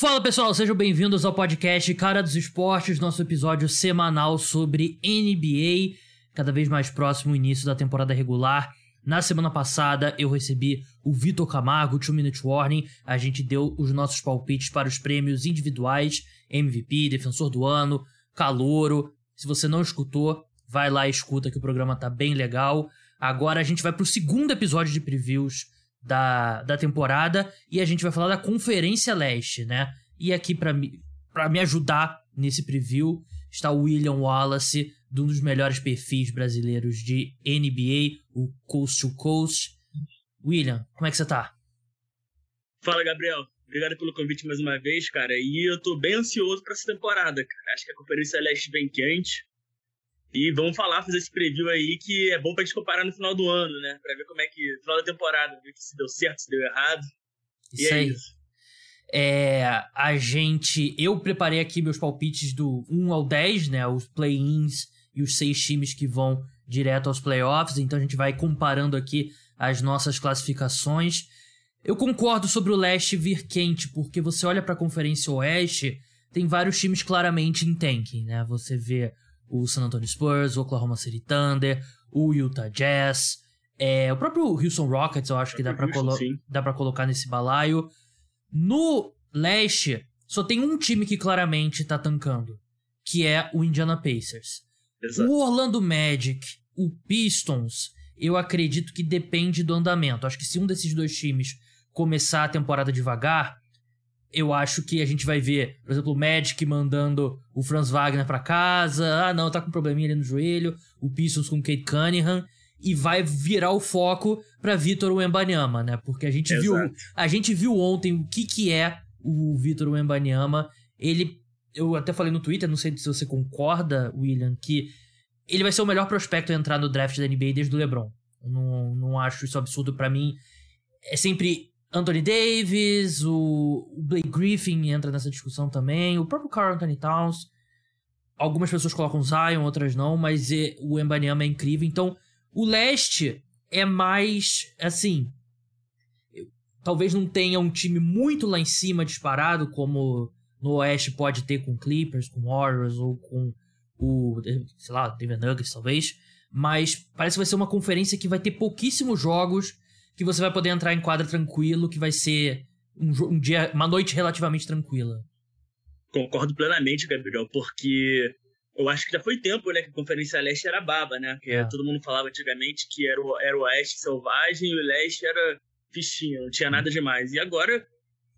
Fala pessoal, sejam bem-vindos ao podcast Cara dos Esportes, nosso episódio semanal sobre NBA, cada vez mais próximo do início da temporada regular. Na semana passada eu recebi o Vitor Camargo, 2 Minute Warning. A gente deu os nossos palpites para os prêmios individuais, MVP, Defensor do Ano, Calouro. Se você não escutou, vai lá e escuta que o programa tá bem legal. Agora a gente vai pro segundo episódio de previews da, da temporada e a gente vai falar da Conferência Leste, né? E aqui para me, me ajudar nesse preview está o William Wallace, de um dos melhores perfis brasileiros de NBA, o Coast to Coast. William, como é que você tá? Fala, Gabriel. Obrigado pelo convite mais uma vez, cara. E eu tô bem ansioso para essa temporada, cara. Acho que a Conferência Leste vem quente. E vamos falar, fazer esse preview aí que é bom pra gente comparar no final do ano, né? Pra ver como é que. No final da temporada, ver se deu certo, se deu errado. Isso e é aí. isso. É, a gente. Eu preparei aqui meus palpites do 1 ao 10, né? Os play-ins e os seis times que vão direto aos playoffs. Então a gente vai comparando aqui as nossas classificações. Eu concordo sobre o leste vir quente, porque você olha para a Conferência Oeste, tem vários times claramente em tanking, né? Você vê o San Antonio Spurs, o Oklahoma City Thunder, o Utah Jazz, é, o próprio Houston Rockets, eu acho que dá para colo colocar nesse balaio. No leste, só tem um time que claramente tá tancando, que é o Indiana Pacers. Exato. O Orlando Magic, o Pistons, eu acredito que depende do andamento. Acho que se um desses dois times começar a temporada devagar, eu acho que a gente vai ver, por exemplo, o Magic mandando o Franz Wagner para casa. Ah, não, tá com um probleminha ali no joelho. O Pistons com o Kate Cunningham. E vai virar o foco para Vitor Wembanyama, né? Porque a gente Exato. viu, a gente viu ontem o que que é o Vitor Wembanyama. Ele, eu até falei no Twitter, não sei se você concorda, William, que ele vai ser o melhor prospecto a entrar no draft da NBA desde o LeBron. Não, não acho isso absurdo para mim. É sempre Anthony Davis, o, Blake Griffin entra nessa discussão também, o próprio Carl Anthony Towns. Algumas pessoas colocam Zion, outras não, mas o Embanyama é incrível. Então, o leste é mais, assim... Talvez não tenha um time muito lá em cima disparado, como no oeste pode ter com Clippers, com Warriors ou com o, sei lá, Denver Nuggets talvez. Mas parece que vai ser uma conferência que vai ter pouquíssimos jogos que você vai poder entrar em quadra tranquilo, que vai ser um, um dia, uma noite relativamente tranquila. Concordo plenamente, Gabriel, porque eu acho que já foi tempo, né, que a Conferência Leste era baba, né? Que é. todo mundo falava antigamente que era o, era o Oeste selvagem e o Leste era fichinha, não tinha nada demais. E agora,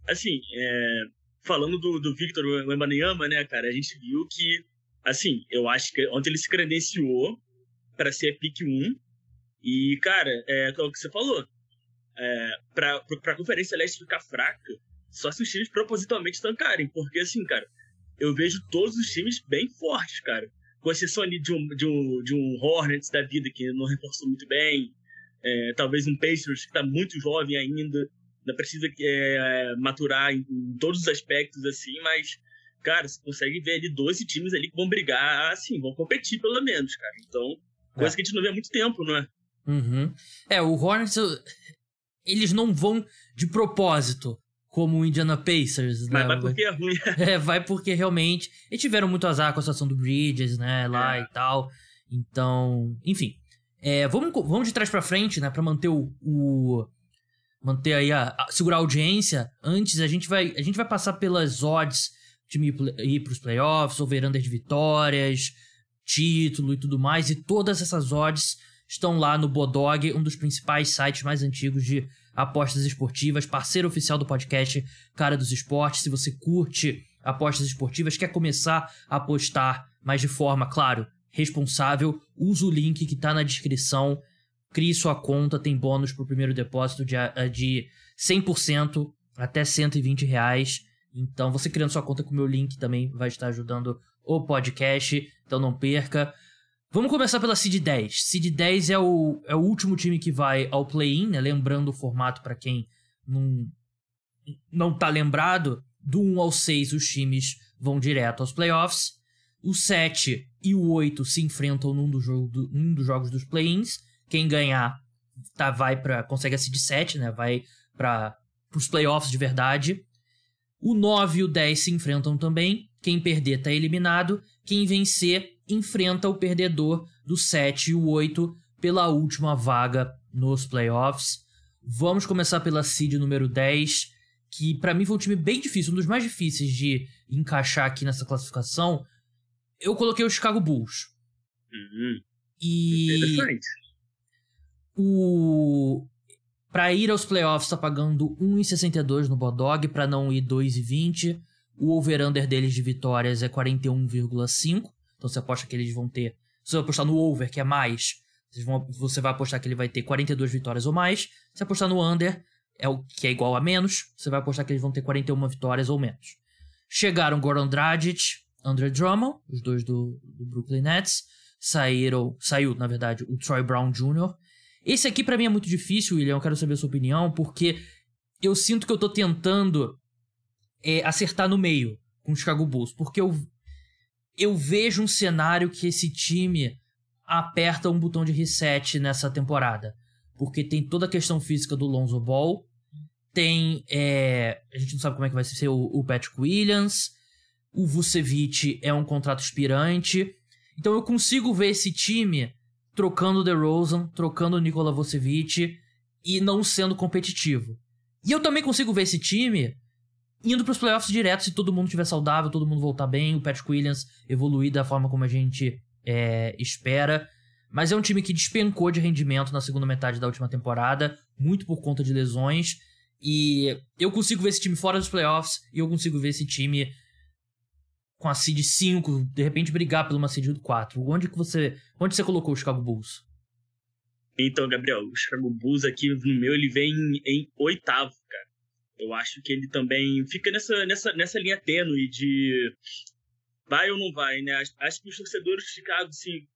assim, é, falando do, do Victor Wembanyama, né, cara, a gente viu que, assim, eu acho que ontem ele se credenciou para ser pick 1. E, cara, é, é o que você falou é, pra, pra Conferência Leste ficar fraca, só se os times propositalmente tancarem. Porque, assim, cara, eu vejo todos os times bem fortes, cara. Com exceção ali de um, de um, de um Hornets da vida, que não reforçou muito bem. É, talvez um Pacers que tá muito jovem ainda. Ainda precisa é, maturar em, em, todos os aspectos, assim, mas, cara, você consegue ver ali 12 times ali que vão brigar, assim, vão competir pelo menos, cara. Então, coisa é. que a gente não vê há muito tempo, não é? Uhum. É, o Hornets, eles não vão de propósito, como o Indiana Pacers, né? Vai porque é ruim. é, vai porque realmente. Eles tiveram muito azar com a situação do Bridges, né? Lá é. e tal. Então, enfim. É, vamos, vamos de trás para frente, né? Pra manter o. o manter aí a, a, segurar a audiência. Antes, a gente vai, a gente vai passar pelas odds de ir pros playoffs, over-under de vitórias, título e tudo mais. E todas essas odds estão lá no Bodog, um dos principais sites mais antigos de apostas esportivas, parceiro oficial do podcast Cara dos Esportes. Se você curte apostas esportivas, quer começar a apostar, mas de forma, claro, responsável, usa o link que está na descrição, crie sua conta, tem bônus para o primeiro depósito de, eh, de 100% até 120 reais. Então, você criando sua conta com o meu link também vai estar ajudando o podcast, então não perca. Vamos começar pela Seed 10. Seed 10 é o, é o último time que vai ao play-in, né? Lembrando o formato para quem não, não tá lembrado. Do 1 ao 6 os times vão direto aos playoffs. O 7 e o 8 se enfrentam num, do jogo do, num dos jogos dos play-ins. Quem ganhar tá, vai para consegue a Seed 7, né? Vai para os playoffs de verdade. O 9 e o 10 se enfrentam também. Quem perder tá eliminado. Quem vencer enfrenta o perdedor do 7 e o 8 pela última vaga nos playoffs. Vamos começar pela seed número 10, que para mim foi um time bem difícil, um dos mais difíceis de encaixar aqui nessa classificação. Eu coloquei o Chicago Bulls. Uhum. E Interessante. o para ir aos playoffs tá pagando 1,62 no Bodog, para não ir 2,20. O over-under deles de vitórias é 41,5. Então você aposta que eles vão ter. Se você apostar no over, que é mais, vão, você vai apostar que ele vai ter 42 vitórias ou mais. Se apostar no under, é o que é igual a menos, você vai apostar que eles vão ter 41 vitórias ou menos. Chegaram Goran Dragic, Andre Drummond, os dois do, do Brooklyn Nets. Saíram, saiu, na verdade, o Troy Brown Jr. Esse aqui para mim é muito difícil, William, eu quero saber a sua opinião, porque eu sinto que eu tô tentando é, acertar no meio com o Chicago Bulls, porque eu, eu vejo um cenário que esse time aperta um botão de reset nessa temporada. Porque tem toda a questão física do Lonzo Ball, tem. É, a gente não sabe como é que vai ser o, o Patrick Williams, o Vucevic é um contrato expirante. Então eu consigo ver esse time trocando o DeRozan, trocando o Nikola Vucevic e não sendo competitivo. E eu também consigo ver esse time indo para os playoffs direto se todo mundo estiver saudável, todo mundo voltar bem, o Patrick Williams evoluir da forma como a gente é, espera. Mas é um time que despencou de rendimento na segunda metade da última temporada, muito por conta de lesões. E eu consigo ver esse time fora dos playoffs e eu consigo ver esse time com a seed 5, de repente brigar por uma seed 4. Onde que você, onde você colocou o Chicago Bulls? Então, Gabriel, o Chicago Bulls aqui no meu ele vem em oitavo, cara. Eu acho que ele também fica nessa, nessa, nessa linha tênue de vai ou não vai, né? Acho que os torcedores de Chicago se,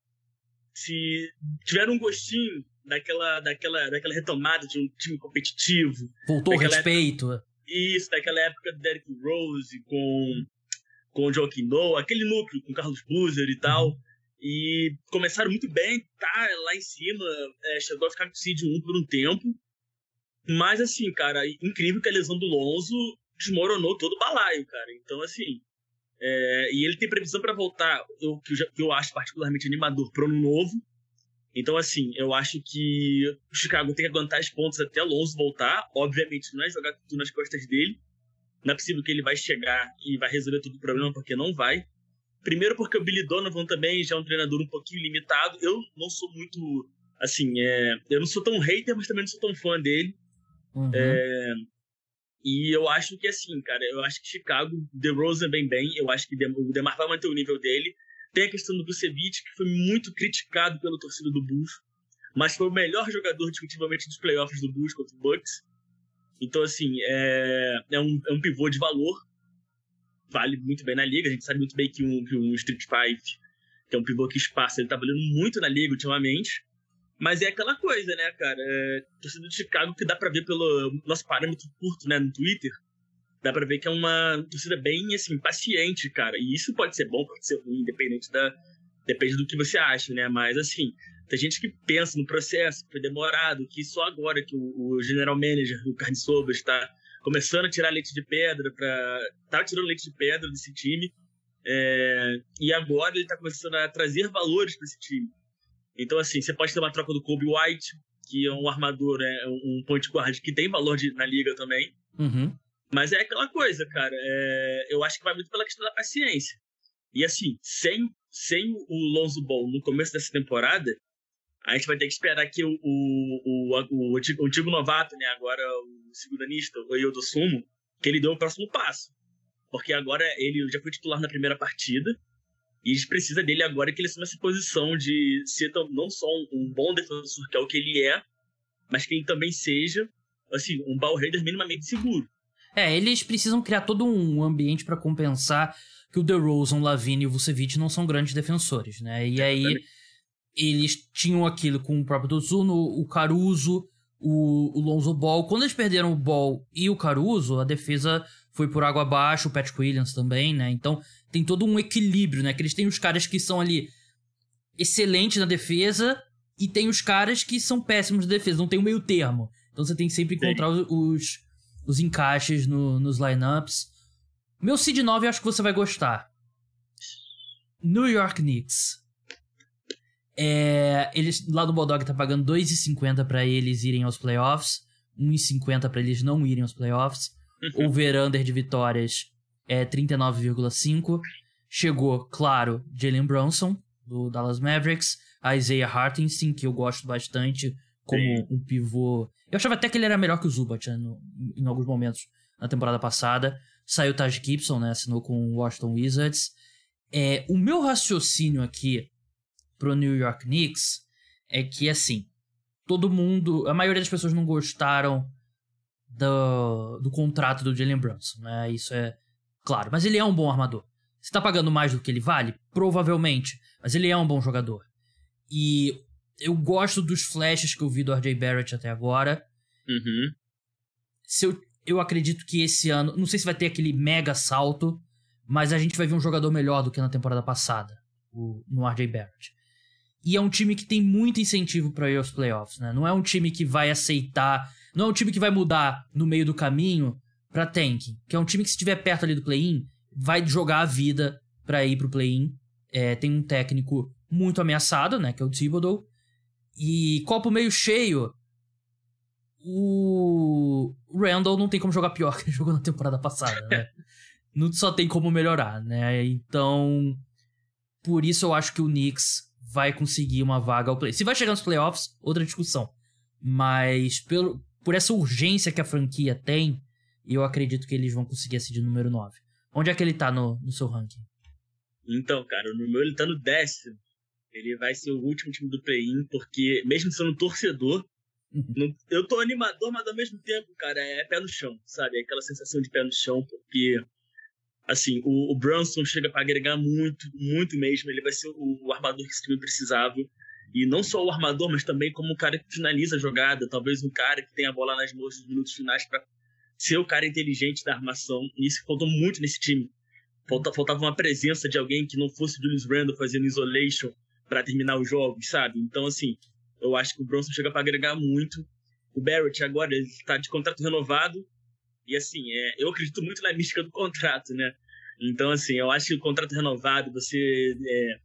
se tiveram um gostinho daquela, daquela, daquela retomada de um time competitivo. Voltou o respeito. Época, isso, daquela época do Derrick Rose com, com o Joaquim Noah, aquele núcleo com Carlos Boozer e tal. Uhum. E começaram muito bem, tá lá em cima, é, chegou a ficar com seed 1 por um tempo. Mas, assim, cara, incrível que a lesão do Lonzo desmoronou todo o balaio, cara. Então, assim, é, e ele tem previsão para voltar, o que, que eu acho particularmente animador, para o ano novo. Então, assim, eu acho que o Chicago tem que aguentar os pontos até Alonso voltar. Obviamente, não é jogar tudo nas costas dele. Não é possível que ele vai chegar e vai resolver todo o problema, porque não vai. Primeiro porque o Billy Donovan também já é um treinador um pouquinho limitado. Eu não sou muito, assim, é, eu não sou tão hater, mas também não sou tão fã dele. Uhum. É, e eu acho que, assim, cara, eu acho que Chicago, The Rosen vem bem. Eu acho que o Demar vai manter o nível dele. Tem a questão do Vucevic, que foi muito criticado pela torcida do Bulls, mas foi o melhor jogador definitivamente dos playoffs do Bulls contra o Bucks. Então, assim, é, é, um, é um pivô de valor. Vale muito bem na liga. A gente sabe muito bem que um, que um Street Five, que é um pivô que espaça, ele tá valendo muito na liga ultimamente. Mas é aquela coisa, né, cara? É, torcida de Chicago que dá pra ver pelo nosso parâmetro curto, né, no Twitter. Dá pra ver que é uma torcida bem, assim, paciente, cara. E isso pode ser bom, pode ser ruim, independente da... Depende do que você acha, né? Mas, assim, tem gente que pensa no processo, que foi demorado, que só agora que o, o general manager, o Carne Sobas, está começando a tirar leite de pedra para tá tirando leite de pedra desse time. É, e agora ele está começando a trazer valores para esse time. Então, assim, você pode ter uma troca do Kobe White, que é um armador, né, um point guard que tem valor de, na liga também. Uhum. Mas é aquela coisa, cara. É, eu acho que vai muito pela questão da paciência. E assim, sem, sem o Lonzo Ball no começo dessa temporada, a gente vai ter que esperar que o, o, o, o, o antigo, o antigo novato, né, agora o seguranista, o Yodo Sumo, que ele deu o próximo passo. Porque agora ele já foi titular na primeira partida, e a gente precisa dele agora que ele assume essa posição de ser não só um bom defensor, que é o que ele é, mas que ele também seja, assim, um ball raider minimamente seguro. É, eles precisam criar todo um ambiente para compensar que o DeRozan, o Lavine e o Vucevic não são grandes defensores, né? E aí eles tinham aquilo com o próprio Dozuno, o Caruso, o, o Lonzo Ball. Quando eles perderam o Ball e o Caruso, a defesa foi por água abaixo, o Patrick Williams também, né? Então tem todo um equilíbrio, né? Que eles têm os caras que são ali excelentes na defesa e tem os caras que são péssimos na defesa, não tem um meio termo. Então você tem que sempre encontrar os, os, os, encaixes no, nos lineups. Meu seed 9 eu acho que você vai gostar. New York Knicks. É, eles, lá do Bulldog tá pagando 2,50 para eles irem aos playoffs, 1,50 para eles não irem aos playoffs. O over-under de vitórias é 39,5. Chegou, claro, Jalen Brunson, do Dallas Mavericks, Isaiah Hartenstein, que eu gosto bastante como Sim. um pivô. Eu achava até que ele era melhor que o Zubat né, no, em alguns momentos na temporada passada. Saiu Taj Gibson, né? Assinou com o Washington Wizards. É, o meu raciocínio aqui pro New York Knicks é que, assim, todo mundo. A maioria das pessoas não gostaram do, do contrato do Jalen Brunson, né? Isso é claro. Mas ele é um bom armador. Você tá pagando mais do que ele vale? Provavelmente. Mas ele é um bom jogador. E eu gosto dos flashes que eu vi do RJ Barrett até agora. Uhum. Se eu, eu acredito que esse ano. Não sei se vai ter aquele mega salto, mas a gente vai ver um jogador melhor do que na temporada passada, o, no RJ Barrett. E é um time que tem muito incentivo para ir aos playoffs, né? Não é um time que vai aceitar. Não é um time que vai mudar no meio do caminho pra tanking. Que é um time que, se estiver perto ali do play-in, vai jogar a vida para ir pro play-in. É, tem um técnico muito ameaçado, né? Que é o Thibodeau. E copo meio cheio. O Randall não tem como jogar pior que ele jogou na temporada passada, né? não só tem como melhorar, né? Então, por isso eu acho que o Knicks vai conseguir uma vaga ao play. Se vai chegar nos playoffs, outra discussão. Mas pelo, por essa urgência que a franquia tem, eu acredito que eles vão conseguir esse de número 9. Onde é que ele tá no, no seu ranking? Então, cara, no meu ele tá no décimo. Ele vai ser o último time do play-in, porque mesmo sendo torcedor, uhum. eu tô animador, mas ao mesmo tempo, cara, é pé no chão, sabe? É aquela sensação de pé no chão, porque, assim, o, o Brunson chega para agregar muito, muito mesmo. Ele vai ser o, o armador que esse time precisava. E não só o armador, mas também como o cara que finaliza a jogada, talvez um cara que tem a bola nas mãos nos minutos finais para ser o cara inteligente da armação. E isso faltou muito nesse time. Faltava uma presença de alguém que não fosse Julius Randle fazendo isolation para terminar os jogos, sabe? Então, assim, eu acho que o Bronson chega para agregar muito. O Barrett agora está de contrato renovado e assim, é, eu acredito muito na mística do contrato, né? Então, assim, eu acho que o contrato renovado, você é,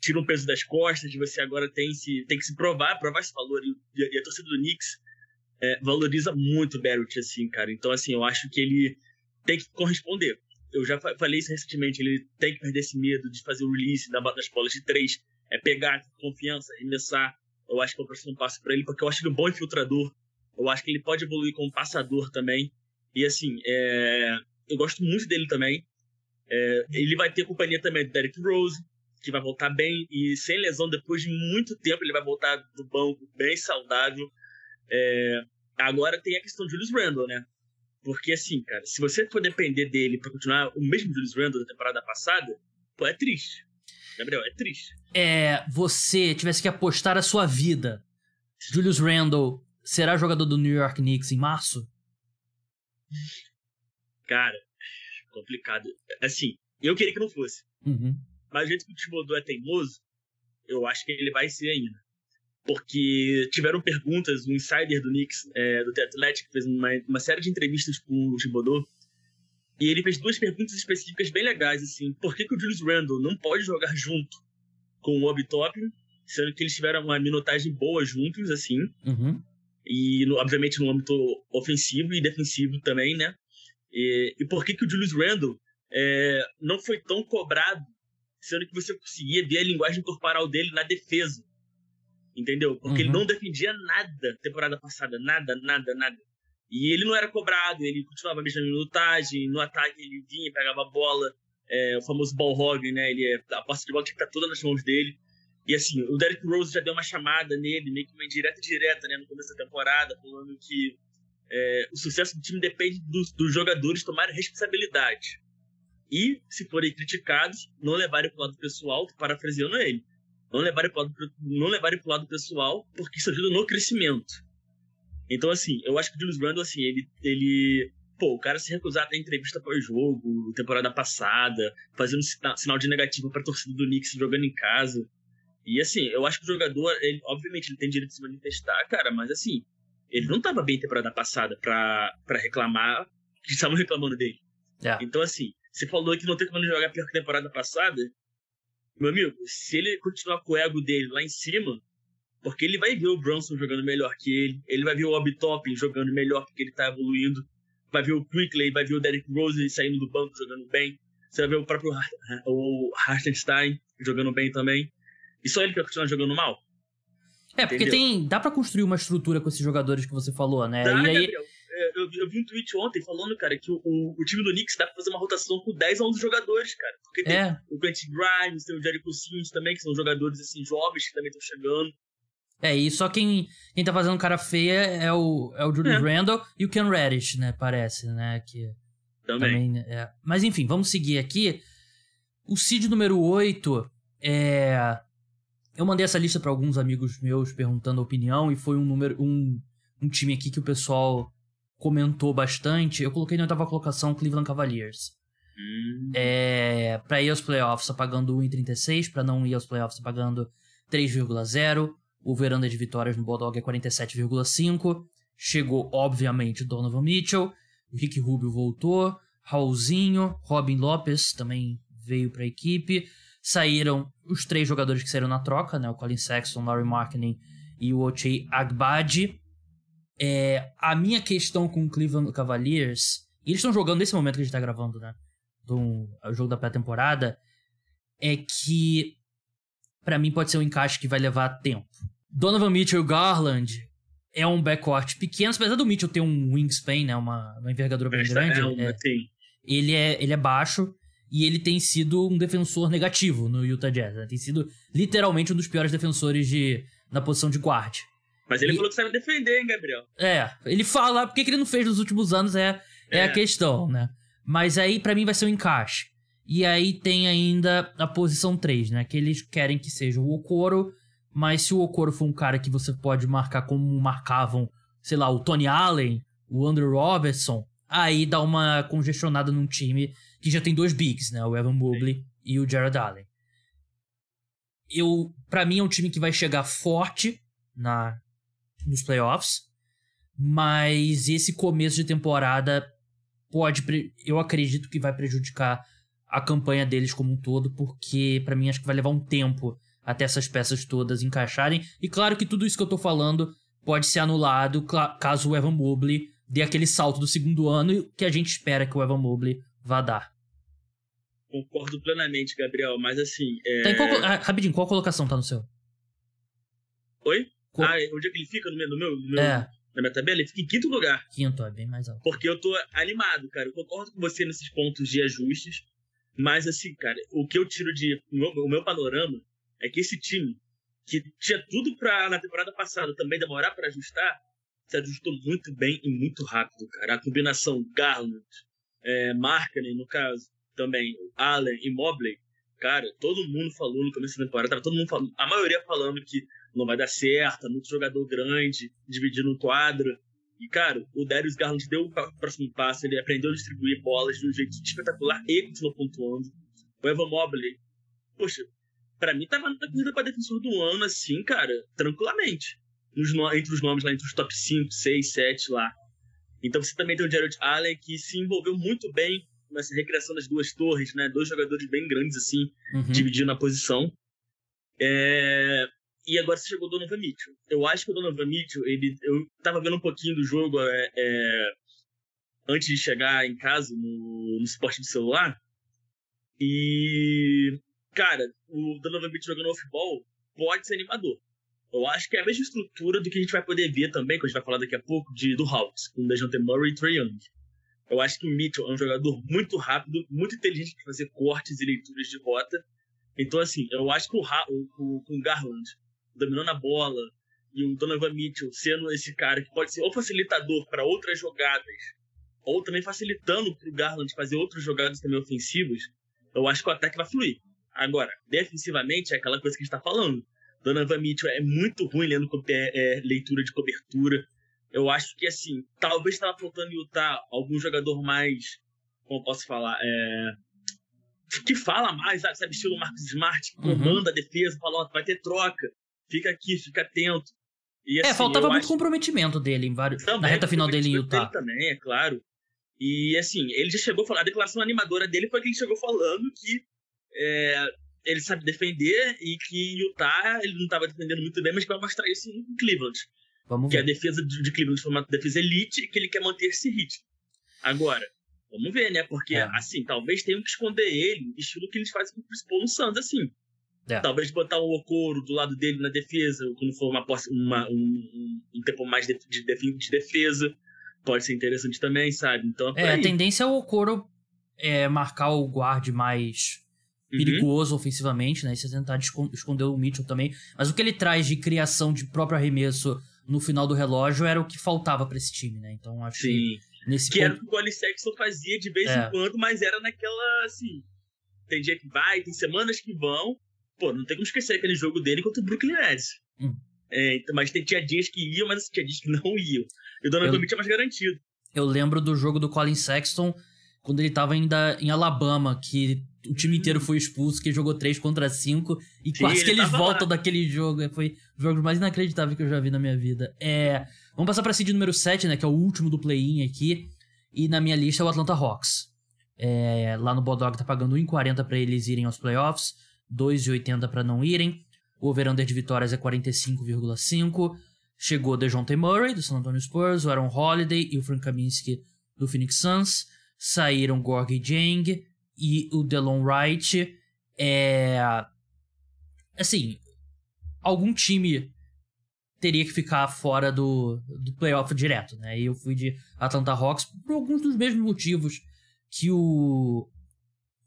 tira um peso das costas, você agora tem, se, tem que se provar, provar esse valor. E, e a torcida do Knicks é, valoriza muito o Barrett, assim, cara. Então, assim, eu acho que ele tem que corresponder. Eu já falei isso recentemente, ele tem que perder esse medo de fazer o release das bolas de três é pegar confiança, arremessar. Eu acho que é o próximo passo para ele, porque eu acho ele um bom infiltrador. Eu acho que ele pode evoluir como passador também. E assim, é... eu gosto muito dele também. É... ele vai ter companhia também do Derrick Rose, que vai voltar bem e sem lesão depois de muito tempo. Ele vai voltar do banco bem saudável. É... agora tem a questão de Julius Randle, né? Porque assim, cara, se você for depender dele para continuar o mesmo Julius Randle da temporada passada, pô, é triste. Gabriel, é triste. É, você tivesse que apostar a sua vida, Julius Randle será jogador do New York Knicks em março? Cara, complicado. Assim, eu queria que não fosse. Uhum. Mas o jeito que o Thibodeau é teimoso, eu acho que ele vai ser ainda. Porque tiveram perguntas, um insider do Knicks, é, do The Athletic, fez uma, uma série de entrevistas com o Thibodeau, e ele fez duas perguntas específicas bem legais, assim. Por que, que o Julius Randle não pode jogar junto com o Obitop, sendo que eles tiveram uma minutagem boa juntos, assim. Uhum. E, obviamente, no âmbito ofensivo e defensivo também, né? E, e por que, que o Julius Randle é, não foi tão cobrado, sendo que você conseguia ver a linguagem corporal dele na defesa? Entendeu? Porque uhum. ele não defendia nada temporada passada. Nada, nada, nada. E ele não era cobrado, ele continuava a mesma minutagem, no ataque ele vinha, pegava a bola, é, o famoso ball hog, né? Ele, é, a posse de bola tinha que estar toda nas mãos dele. E assim, o Derrick Rose já deu uma chamada nele, meio que uma indireta direta, né, no começo da temporada, falando que é, o sucesso do time depende dos, dos jogadores tomarem responsabilidade. E, se forem criticados, não levarem para o lado pessoal, parafraseando ele, não levarem para o lado, lado pessoal, porque isso ajuda no crescimento. Então, assim, eu acho que o Julius Randle, assim, ele, ele. Pô, o cara se recusar a dar entrevista pós-jogo, temporada passada, fazendo sinal de negativo pra torcida do Knicks jogando em casa. E, assim, eu acho que o jogador, ele, obviamente, ele tem direito de se manifestar, cara, mas, assim, ele não tava bem temporada passada pra, pra reclamar que estavam reclamando dele. Yeah. Então, assim, Você falou que não tem como ele jogar pior que a temporada passada. Meu amigo, se ele continuar com o ego dele lá em cima, porque ele vai ver o Bronson jogando melhor que ele, ele vai ver o Obi Toppin jogando melhor porque ele tá evoluindo, vai ver o Quickley, vai ver o Derrick Rose saindo do banco jogando bem, você vai ver o próprio o Hartenstein jogando bem também. E só ele que vai continuar jogando mal? É, porque tem. Dá para construir uma estrutura com esses jogadores que você falou, né? Dá, e aí... Gabriel. É, eu, eu, vi um tweet ontem falando, cara, que o, o, o, time do Knicks dá pra fazer uma rotação com 10 a 11 jogadores, cara. Porque tem é. o Quentin Grimes, tem o Jericho Sims também, que são jogadores assim jovens que também estão chegando. É, e só quem, quem tá fazendo cara feia é o, é o Julius é. Randle e o Ken Reddish, né? Parece, né? Que também. também é. Mas enfim, vamos seguir aqui. O seed número 8 é. Eu mandei essa lista para alguns amigos meus perguntando a opinião e foi um número um, um time aqui que o pessoal comentou bastante. Eu coloquei na oitava colocação Cleveland Cavaliers. Hum. É, para ir aos playoffs apagando 1,36, para não ir aos playoffs apagando 3,0. O veranda de vitórias no Bulldog é 47,5. Chegou, obviamente, Donovan Mitchell. Rick Rubio voltou. Raulzinho, Robin Lopes também veio para a equipe. Saíram os três jogadores que saíram na troca, né? O Colin Sexton, Laurie Marketing e o Ochei Agbadi. É, a minha questão com o Cleveland Cavaliers, e eles estão jogando nesse momento que a gente tá gravando, né? Do jogo da pré-temporada, é que para mim pode ser um encaixe que vai levar tempo. Donovan Mitchell e Garland é um backcourt pequeno, apesar do Mitchell ter um wingspan, né? Uma, uma envergadura bem grande. É, é, ele, é, ele é baixo, e ele tem sido um defensor negativo no Utah Jazz. Né? Tem sido literalmente um dos piores defensores de, na posição de guard. Mas ele e, falou que sabe defender, hein, Gabriel? É, ele fala, porque que ele não fez nos últimos anos é, é. é a questão, né? Mas aí, para mim, vai ser um encaixe. E aí tem ainda a posição 3, né? Que eles querem que seja o Okoro, mas se o Okoro for um cara que você pode marcar como marcavam, sei lá, o Tony Allen, o Andrew Robertson, aí dá uma congestionada num time que já tem dois bigs, né? O Evan Mobley Sim. e o Jared Allen. Eu, para mim é um time que vai chegar forte na nos playoffs, mas esse começo de temporada pode, eu acredito que vai prejudicar a campanha deles como um todo, porque para mim acho que vai levar um tempo até essas peças todas encaixarem. E claro que tudo isso que eu tô falando pode ser anulado caso o Evan Mobley dê aquele salto do segundo ano que a gente espera que o Evan Mobley vá dar. Concordo plenamente, Gabriel, mas assim. É... Tá qual, ah, rapidinho, qual colocação tá no seu? Oi? Qual... Ah, onde é que ele fica no meu, no meu, no meu é. na minha tabela? Ele fica em quinto lugar. Quinto, é bem mais alto. Porque eu tô animado, cara. Eu concordo com você nesses pontos de ajustes. Mas assim, cara, o que eu tiro de. O meu, panorama é que esse time, que tinha tudo pra na temporada passada também demorar para ajustar, se ajustou muito bem e muito rápido, cara. A combinação Garland, é, Markkinen, no caso, também Allen e Mobley, cara, todo mundo falou no começo da temporada, tava todo mundo falando, a maioria falando que não vai dar certo, muito jogador grande, dividindo o quadro. E, cara, o Darius Garland deu o próximo passo, ele aprendeu a distribuir bolas de um jeito espetacular e continuou pontuando. O Evan Mobley, poxa, para mim tava na corrida pra defensor do ano, assim, cara, tranquilamente. Nos, entre os nomes lá, entre os top 5, 6, 7 lá. Então você também tem o Jared Allen, que se envolveu muito bem nessa recriação das duas torres, né? Dois jogadores bem grandes, assim, uhum. dividindo a posição. É... E agora você chegou o Donovan Mitchell. Eu acho que o Donovan Mitchell, ele, eu tava vendo um pouquinho do jogo é, é... antes de chegar em casa no, no suporte do celular. E, cara, o Donovan Mitchell jogando off-ball pode ser animador. Eu acho que é a mesma estrutura do que a gente vai poder ver também, quando a gente vai falar daqui a pouco, de, do Hawks, com o Dejounte Murray e Trae Young. Eu acho que o Mitchell é um jogador muito rápido, muito inteligente para fazer cortes e leituras de rota. Então, assim, eu acho que o, o, o, Garland dominando a bola e o Donovan Mitchell sendo esse cara que pode ser ou facilitador para outras jogadas, ou também facilitando para o Garland fazer outras jogadas também ofensivas, eu acho que o ataque vai fluir. Agora, defensivamente, é aquela coisa que a gente está falando. Donovan Mitchell é muito ruim lendo é, é, leitura de cobertura. Eu acho que, assim, talvez estava faltando em Utah algum jogador mais, como posso falar, é, que fala mais, sabe, estilo Marcos Smart, que uhum. comanda uhum. a defesa, fala, vai ter troca, fica aqui, fica atento. E, é, assim, é, faltava muito acho... comprometimento dele em vários, também, na reta final dele em Utah. também, é claro. E assim, ele já chegou a falar, a declaração animadora dele foi que ele chegou falando que é, ele sabe defender e que Utah ele não estava defendendo muito bem, mas vai mostrar isso em Cleveland. Vamos que ver. a defesa de Cleveland foi uma defesa elite e que ele quer manter esse ritmo. Agora, vamos ver, né? Porque, é. assim, talvez tenham que esconder ele, estilo que eles fazem com o Chris Paul no Santos, assim. É. Talvez botar o Okoro do lado dele na defesa, quando for uma, uma um, um, tempo mais de, de, de, defesa. Pode ser interessante também, sabe? Então, é, a tendência é o Okoro é, marcar o guard mais uhum. perigoso ofensivamente, né? E você tentar esconder o Mitchell também. Mas o que ele traz de criação de próprio arremesso no final do relógio era o que faltava para esse time, né? Então acho Sim. que nesse que ponto... era o que o Colin Sexton fazia de vez é. em quando, mas era naquela assim, tem dia que vai, tem semanas que vão. Pô, não tem como esquecer aquele jogo dele contra o Brooklyn Nets. Hum. É, então, mas tinha dias que iam, mas tinha dias que não iam. E o Donovan Mitchell é mais garantido. Eu lembro do jogo do Colin Sexton quando ele tava ainda em Alabama, que o time inteiro foi expulso, que jogou 3 contra 5 e Sim, quase que eles voltam lá. daquele jogo. É, foi o jogo mais inacreditável que eu já vi na minha vida. É, vamos passar pra seed número 7, né, que é o último do play-in aqui. E na minha lista é o Atlanta Hawks. É, lá no Bodog tá pagando 1,40 para eles irem aos playoffs, 2,80 para não irem. O over-under de vitórias é 45,5. Chegou DeJounte Murray, do San Antonio Spurs, o Aaron Holiday e o Frank Kaminsky, do Phoenix Suns. Saíram Gorgie Jang, e o Delon Wright é. Assim, algum time teria que ficar fora do, do playoff direto, né? E eu fui de Atlanta Hawks por alguns dos mesmos motivos que o.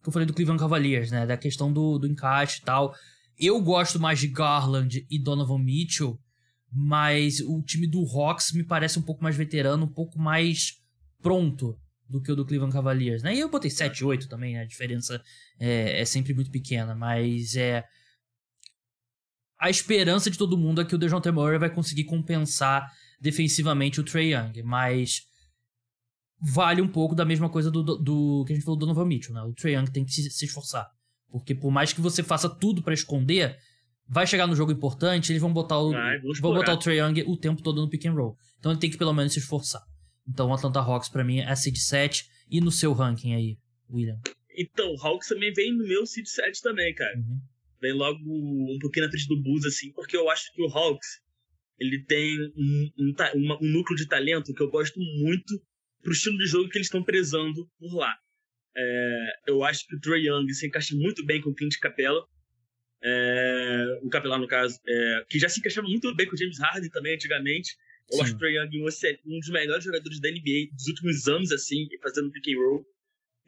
que eu falei do Cleveland Cavaliers, né? Da questão do, do encaixe e tal. Eu gosto mais de Garland e Donovan Mitchell, mas o time do Hawks me parece um pouco mais veterano, um pouco mais pronto do que o do Cleveland Cavaliers, né? E eu botei 7 8 também, né? A diferença é, é sempre muito pequena, mas é a esperança de todo mundo é que o DeJounte Murray vai conseguir compensar defensivamente o Trey Young, mas vale um pouco da mesma coisa do, do, do que a gente falou do Donovan Mitchell, né? O Trey Young tem que se, se esforçar, porque por mais que você faça tudo para esconder, vai chegar no jogo importante, eles vão botar o vão botar o Trey Young o tempo todo no pick and roll. Então ele tem que pelo menos se esforçar. Então o Atlanta Hawks para mim é seed 7 e no seu ranking aí, William. Então, o Hawks também vem no meu seed 7 também, cara. Uhum. Vem logo um pouquinho na frente do Bulls, assim, porque eu acho que o Hawks ele tem um, um, um, um núcleo de talento que eu gosto muito pro estilo de jogo que eles estão prezando por lá. É, eu acho que o Trey Young se encaixa muito bem com o Clint Capella. É, o Capela, no caso, é, que já se encaixava muito bem com o James Harden também antigamente. Eu Sim. acho o Trae Young um dos melhores jogadores da NBA dos últimos anos, assim, fazendo pick and roll.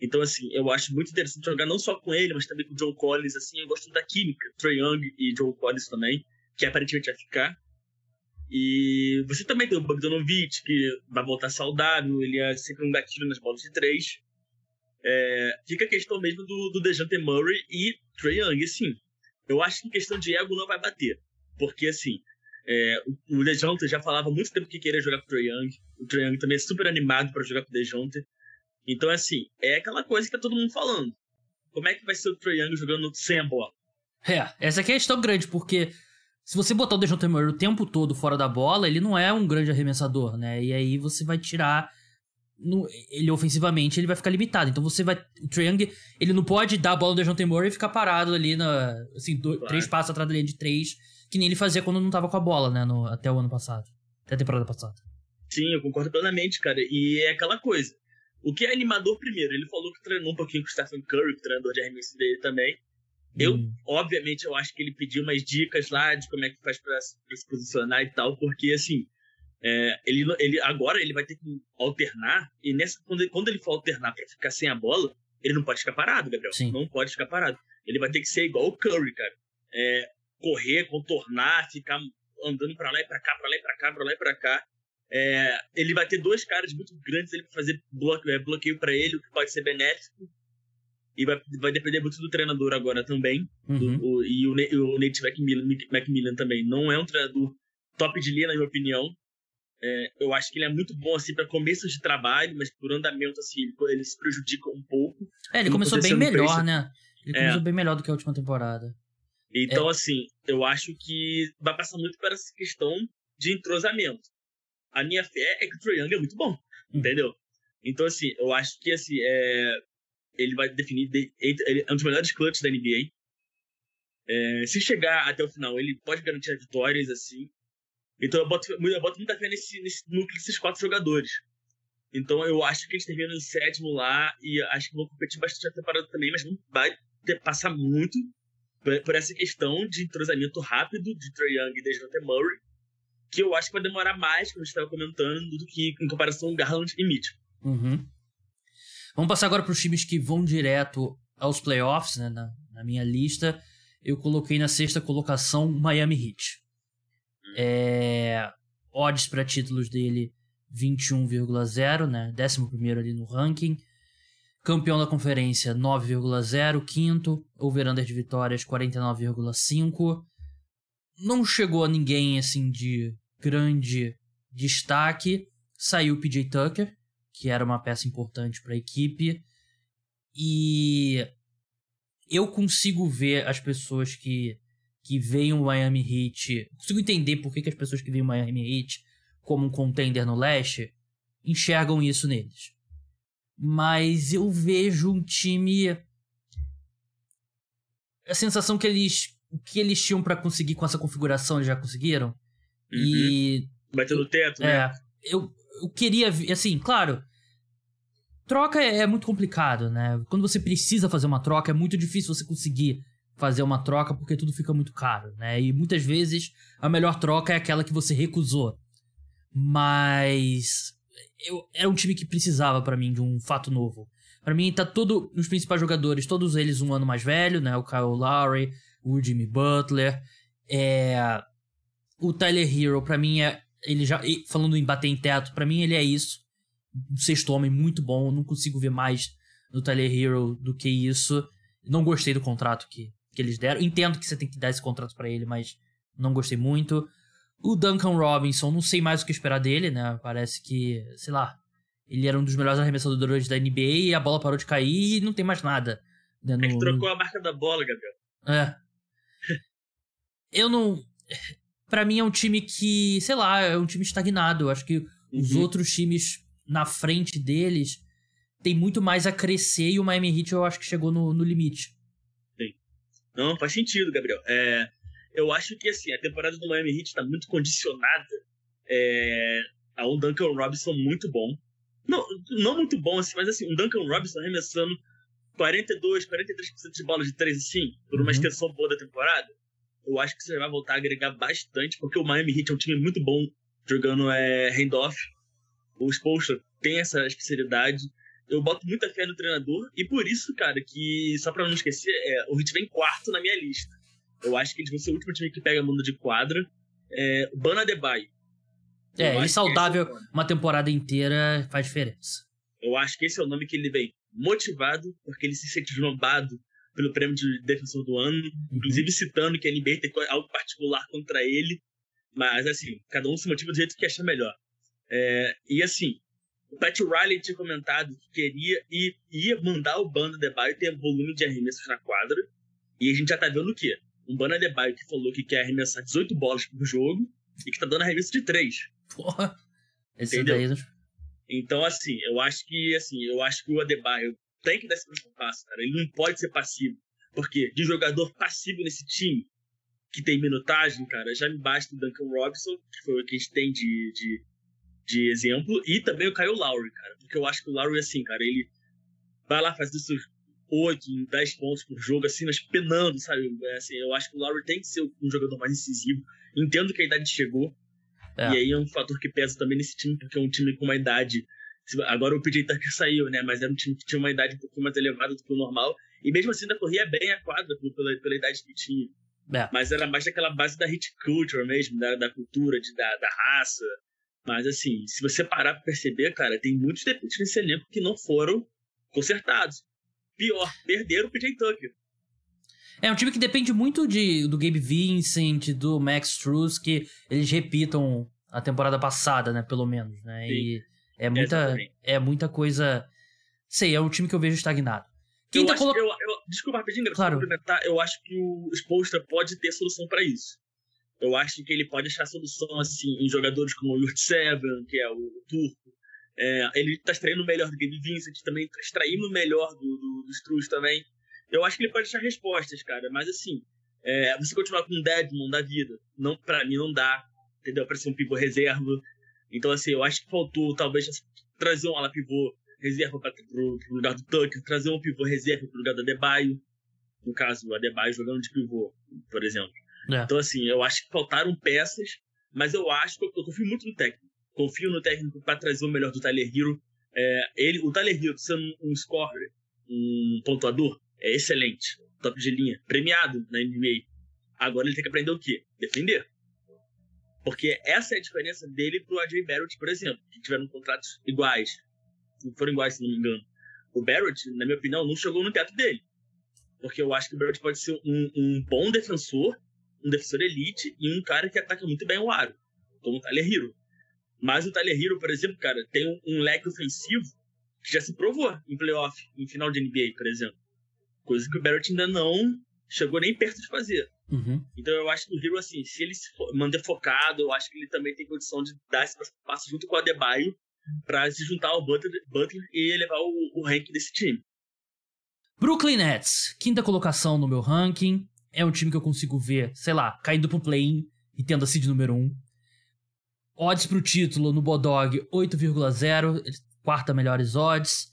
Então, assim, eu acho muito interessante jogar não só com ele, mas também com o John Collins, assim, eu gosto da química, Trae Young e John Collins também, que aparentemente vai ficar. E você também tem o Bogdanovich, que vai voltar saudável, ele é sempre um gatilho nas bolas de três. É, fica a questão mesmo do, do Dejante Murray e Trae Young, assim, eu acho que questão de ego não vai bater, porque, assim, é, o DeJounte já falava há muito tempo que queria jogar com o Trae Young. O Trae Young também é super animado para jogar com o DeJounte. Então, assim, é aquela coisa que tá todo mundo falando. Como é que vai ser o Trae Young jogando sem a bola? É, essa aqui é a questão grande, porque se você botar o DeJounte Murray o tempo todo fora da bola, ele não é um grande arremessador, né? E aí você vai tirar... No, ele ofensivamente ele vai ficar limitado. Então você vai. O Young, ele não pode dar a bola no DeJounte Murray e ficar parado ali na. Assim, dois, claro. três passos atrás da linha de três que nem ele fazia quando não tava com a bola, né? No, até o ano passado. Até a temporada passada. Sim, eu concordo plenamente, cara. E é aquela coisa. O que é animador primeiro? Ele falou que treinou um pouquinho com o Stephen Curry, o treinador de arremesso dele também. Eu, hum. obviamente, eu acho que ele pediu umas dicas lá de como é que faz pra, pra se posicionar e tal, porque assim, é, ele, ele agora ele vai ter que alternar, e nessa, quando, ele, quando ele for alternar para ficar sem a bola, ele não pode ficar parado, Gabriel. Sim. Não pode ficar parado. Ele vai ter que ser igual o Curry, cara. É, correr, contornar, ficar andando para lá e para cá, para lá e para cá, para lá e para cá. É, ele vai ter dois caras muito grandes ele para fazer bloqueio, é, bloqueio para ele, o que pode ser benéfico. E vai, vai depender muito do treinador agora também. Uhum. Do, o, e o, o Nate McMillan também. Não é um treinador top de linha, na minha opinião. É, eu acho que ele é muito bom assim para começos de trabalho, mas por andamento assim ele, ele se prejudica um pouco. É, ele começou bem melhor, né? Ele começou é. bem melhor do que a última temporada. Então, é. assim, eu acho que vai passar muito por essa questão de entrosamento. A minha fé é que o Trae Young é muito bom, hum. entendeu? Então, assim, eu acho que assim, é, ele vai definir. Ele é um dos melhores clutches da NBA. É, se chegar até o final, ele pode garantir vitórias, assim. Então eu boto, eu boto muita fé nesse, nesse núcleo desses quatro jogadores. Então eu acho que eles terminam em sétimo lá e acho que vão competir bastante na temporada também, mas não vai ter, passar muito por, por, essa questão de entrosamento rápido de Trae Young e Dejounte Murray, que eu acho que vai demorar mais, como a gente estava comentando, do que em comparação Garland e Mitchell. Uhum. Vamos passar agora para os times que vão direto aos playoffs, né? Na, na, minha lista, eu coloquei na sexta colocação Miami Heat. Hum. É, odds para títulos dele 21,0, né? 11 ali no ranking. Campeão da conferência 9,0, quinto. Over-under de vitórias 49,5. Não chegou a ninguém assim de grande destaque. Saiu o PJ Tucker, que era uma peça importante para a equipe. E eu consigo ver as pessoas que, que veem o Miami Heat. Consigo entender por que, que as pessoas que veem o Miami Heat como um contender no leste enxergam isso neles. Mas eu vejo um time. A sensação que eles. O que eles tinham para conseguir com essa configuração, eles já conseguiram. Uhum. E. Bateu no teto, né? É. Eu, eu queria. Assim, claro. Troca é, é muito complicado, né? Quando você precisa fazer uma troca, é muito difícil você conseguir fazer uma troca porque tudo fica muito caro, né? E muitas vezes a melhor troca é aquela que você recusou. Mas eu, era um time que precisava para mim de um fato novo. Para mim tá todo os principais jogadores, todos eles um ano mais velho, né? O Kyle Lowry, o Jimmy Butler, é o Tyler Hero, para mim é ele já falando em bater em teto, para mim ele é isso. Um sexto homem muito bom, eu não consigo ver mais no Tyler Hero do que isso. Não gostei do contrato que, que eles deram. Entendo que você tem que dar esse contrato para ele, mas não gostei muito. O Duncan Robinson, não sei mais o que esperar dele, né? Parece que, sei lá, ele era um dos melhores arremessadores da NBA e a bola parou de cair e não tem mais nada. Né, no, é que trocou no... a marca da bola, Gabriel. É. Eu não. Para mim é um time que, sei lá, é um time estagnado. Eu acho que uhum. os outros times na frente deles tem muito mais a crescer e o Miami Heat eu acho que chegou no, no limite. Sim. Não, faz sentido, Gabriel. É, eu acho que assim, a temporada do Miami Heat está muito condicionada é, a um Duncan Robinson muito bom. Não, não muito bom, assim, mas assim, um Duncan Robinson arremessando 42, 43% de bola de 3 assim, por uma uhum. extensão boa da temporada. Eu acho que você vai voltar a agregar bastante, porque o Miami Heat é um time muito bom jogando é, handoff. O Spolstra tem essa especialidade. Eu boto muita fé no treinador, e por isso, cara, que, só pra não esquecer, é, o Heat vem quarto na minha lista. Eu acho que eles vão ser o último time que pega mundo de quadra. É, Bana Debay. É, ele saudável é uma temporada inteira faz diferença. Eu acho que esse é o nome que ele vem motivado, porque ele se sente esnobado pelo prêmio de defensor do ano, uhum. inclusive citando que a NBA tem algo particular contra ele. Mas, assim, cada um se motiva do jeito que acha melhor. É, e, assim, o Pat Riley tinha comentado que queria e ia mandar o Banda Debye ter volume de arremessos na quadra. E a gente já tá vendo o quê? Um Bana Adebayo que falou que quer arremessar 18 bolas por jogo e que tá dando arremesso de 3. Porra. Esse Entendeu? Daí... Então, assim, eu acho que assim, eu acho que o Adebayo tem que dar esse próximo passo, cara. Ele não pode ser passivo. Porque de jogador passivo nesse time, que tem minutagem, cara, já me basta o Duncan Robinson, que foi o que a gente tem de, de, de exemplo, e também o Kyle Lowry, cara. Porque eu acho que o Lowry, assim, cara, ele vai lá fazer seus 8, 10 pontos por jogo, assim, mas penando, sabe? É, assim, eu acho que o Lowry tem que ser um jogador mais incisivo. Entendo que a idade chegou. É. E aí é um fator que pesa também nesse time, porque é um time com uma idade. Agora o PJ Tucker saiu, né? Mas era um time que tinha uma idade um pouquinho mais elevada do que o normal. E mesmo assim ainda corria bem a quadra pela, pela idade que tinha. É. Mas era mais daquela base da hit culture mesmo, da, da cultura, de, da, da raça. Mas assim, se você parar pra perceber, cara, tem muitos defeitos nesse elenco que não foram consertados. Pior, perderam o PJ Tucker. É um time que depende muito de, do Gabe Vincent, do Max Struz, que eles repitam a temporada passada, né? Pelo menos, né? Sim. E é muita, é muita coisa. Sei, é um time que eu vejo estagnado. Quem eu tá colo... eu, eu, desculpa rapidinho, claro. complementar. Eu acho que o Spolstra pode ter solução para isso. Eu acho que ele pode achar solução assim em jogadores como o Yurt Seven, que é o turco, É, ele tá extraindo o melhor do Gabe Vincent, também tá extraindo o melhor do, do, do Struz também. Eu acho que ele pode achar respostas, cara, mas assim, é, você continuar com um Deadmon da vida, não, pra mim não dá, entendeu? Pra ser um pivô reserva. Então, assim, eu acho que faltou talvez trazer um ala pivô reserva para pro, pro lugar do Tucker, trazer um pivô reserva pro lugar do Adebayo. No caso, o Adebayo jogando de pivô, por exemplo. É. Então, assim, eu acho que faltaram peças, mas eu acho que eu, eu confio muito no técnico. Confio no técnico para trazer o melhor do Tyler Hero. É, ele, o Tyler Hero, sendo um scorer, um pontuador, é excelente. Top de linha, premiado na NBA. Agora ele tem que aprender o quê? Defender. Porque essa é a diferença dele pro AJ Barrett, por exemplo, que tiveram contratos iguais. Foram iguais, se não me engano. O Barrett, na minha opinião, não chegou no teto dele. Porque eu acho que o Barrett pode ser um, um bom defensor, um defensor elite e um cara que ataca muito bem o aro, como o Tyler Hero. Mas o Tyler Hero, por exemplo, cara, tem um, um leque ofensivo que já se provou em playoff, em final de NBA, por exemplo. Coisa que o Barrett ainda não chegou nem perto de fazer. Uhum. Então eu acho que o Hero, assim, se ele se manter focado, eu acho que ele também tem condição de dar esse passo junto com o Adebayo para se juntar ao Butler, Butler e elevar o, o ranking desse time. Brooklyn Nets, quinta colocação no meu ranking. É um time que eu consigo ver, sei lá, caindo pro play-in e tendo a seed número 1. Odds pro título no Bodog 8,0, quarta melhores odds.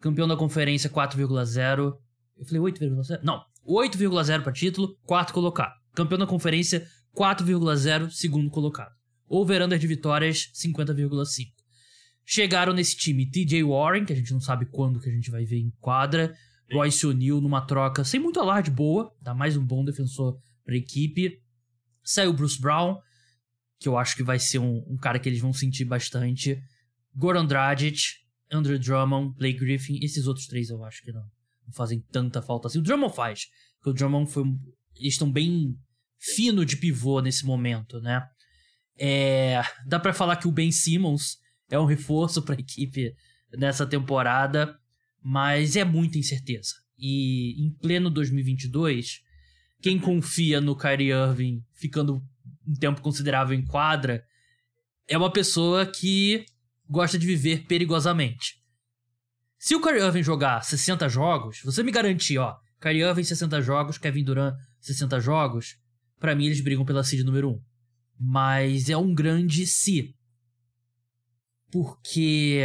Campeão da conferência 4,0. Eu falei 8,0? Não, 8,0 para título, quarto colocado. Campeão da conferência 4,0, segundo colocado. Over-under de vitórias 50,5. Chegaram nesse time TJ Warren, que a gente não sabe quando que a gente vai ver em quadra. Royce O'Neal numa troca sem muito alarde boa, dá mais um bom defensor para a equipe. Saiu Bruce Brown, que eu acho que vai ser um, um cara que eles vão sentir bastante. Goran Dragic, Andrew Drummond, Blake Griffin, esses outros três eu acho que não, não fazem tanta falta assim. O Drummond faz, porque o Drummond foi. Eles estão bem fino de pivô nesse momento, né? É, dá para falar que o Ben Simmons é um reforço para a equipe nessa temporada mas é muita incerteza. E em pleno 2022, quem confia no Kyrie Irving ficando um tempo considerável em quadra é uma pessoa que gosta de viver perigosamente. Se o Kyrie Irving jogar 60 jogos, você me garantir, ó, Kyrie Irving 60 jogos, Kevin Durant 60 jogos, para mim eles brigam pela seed número 1. Mas é um grande se. Porque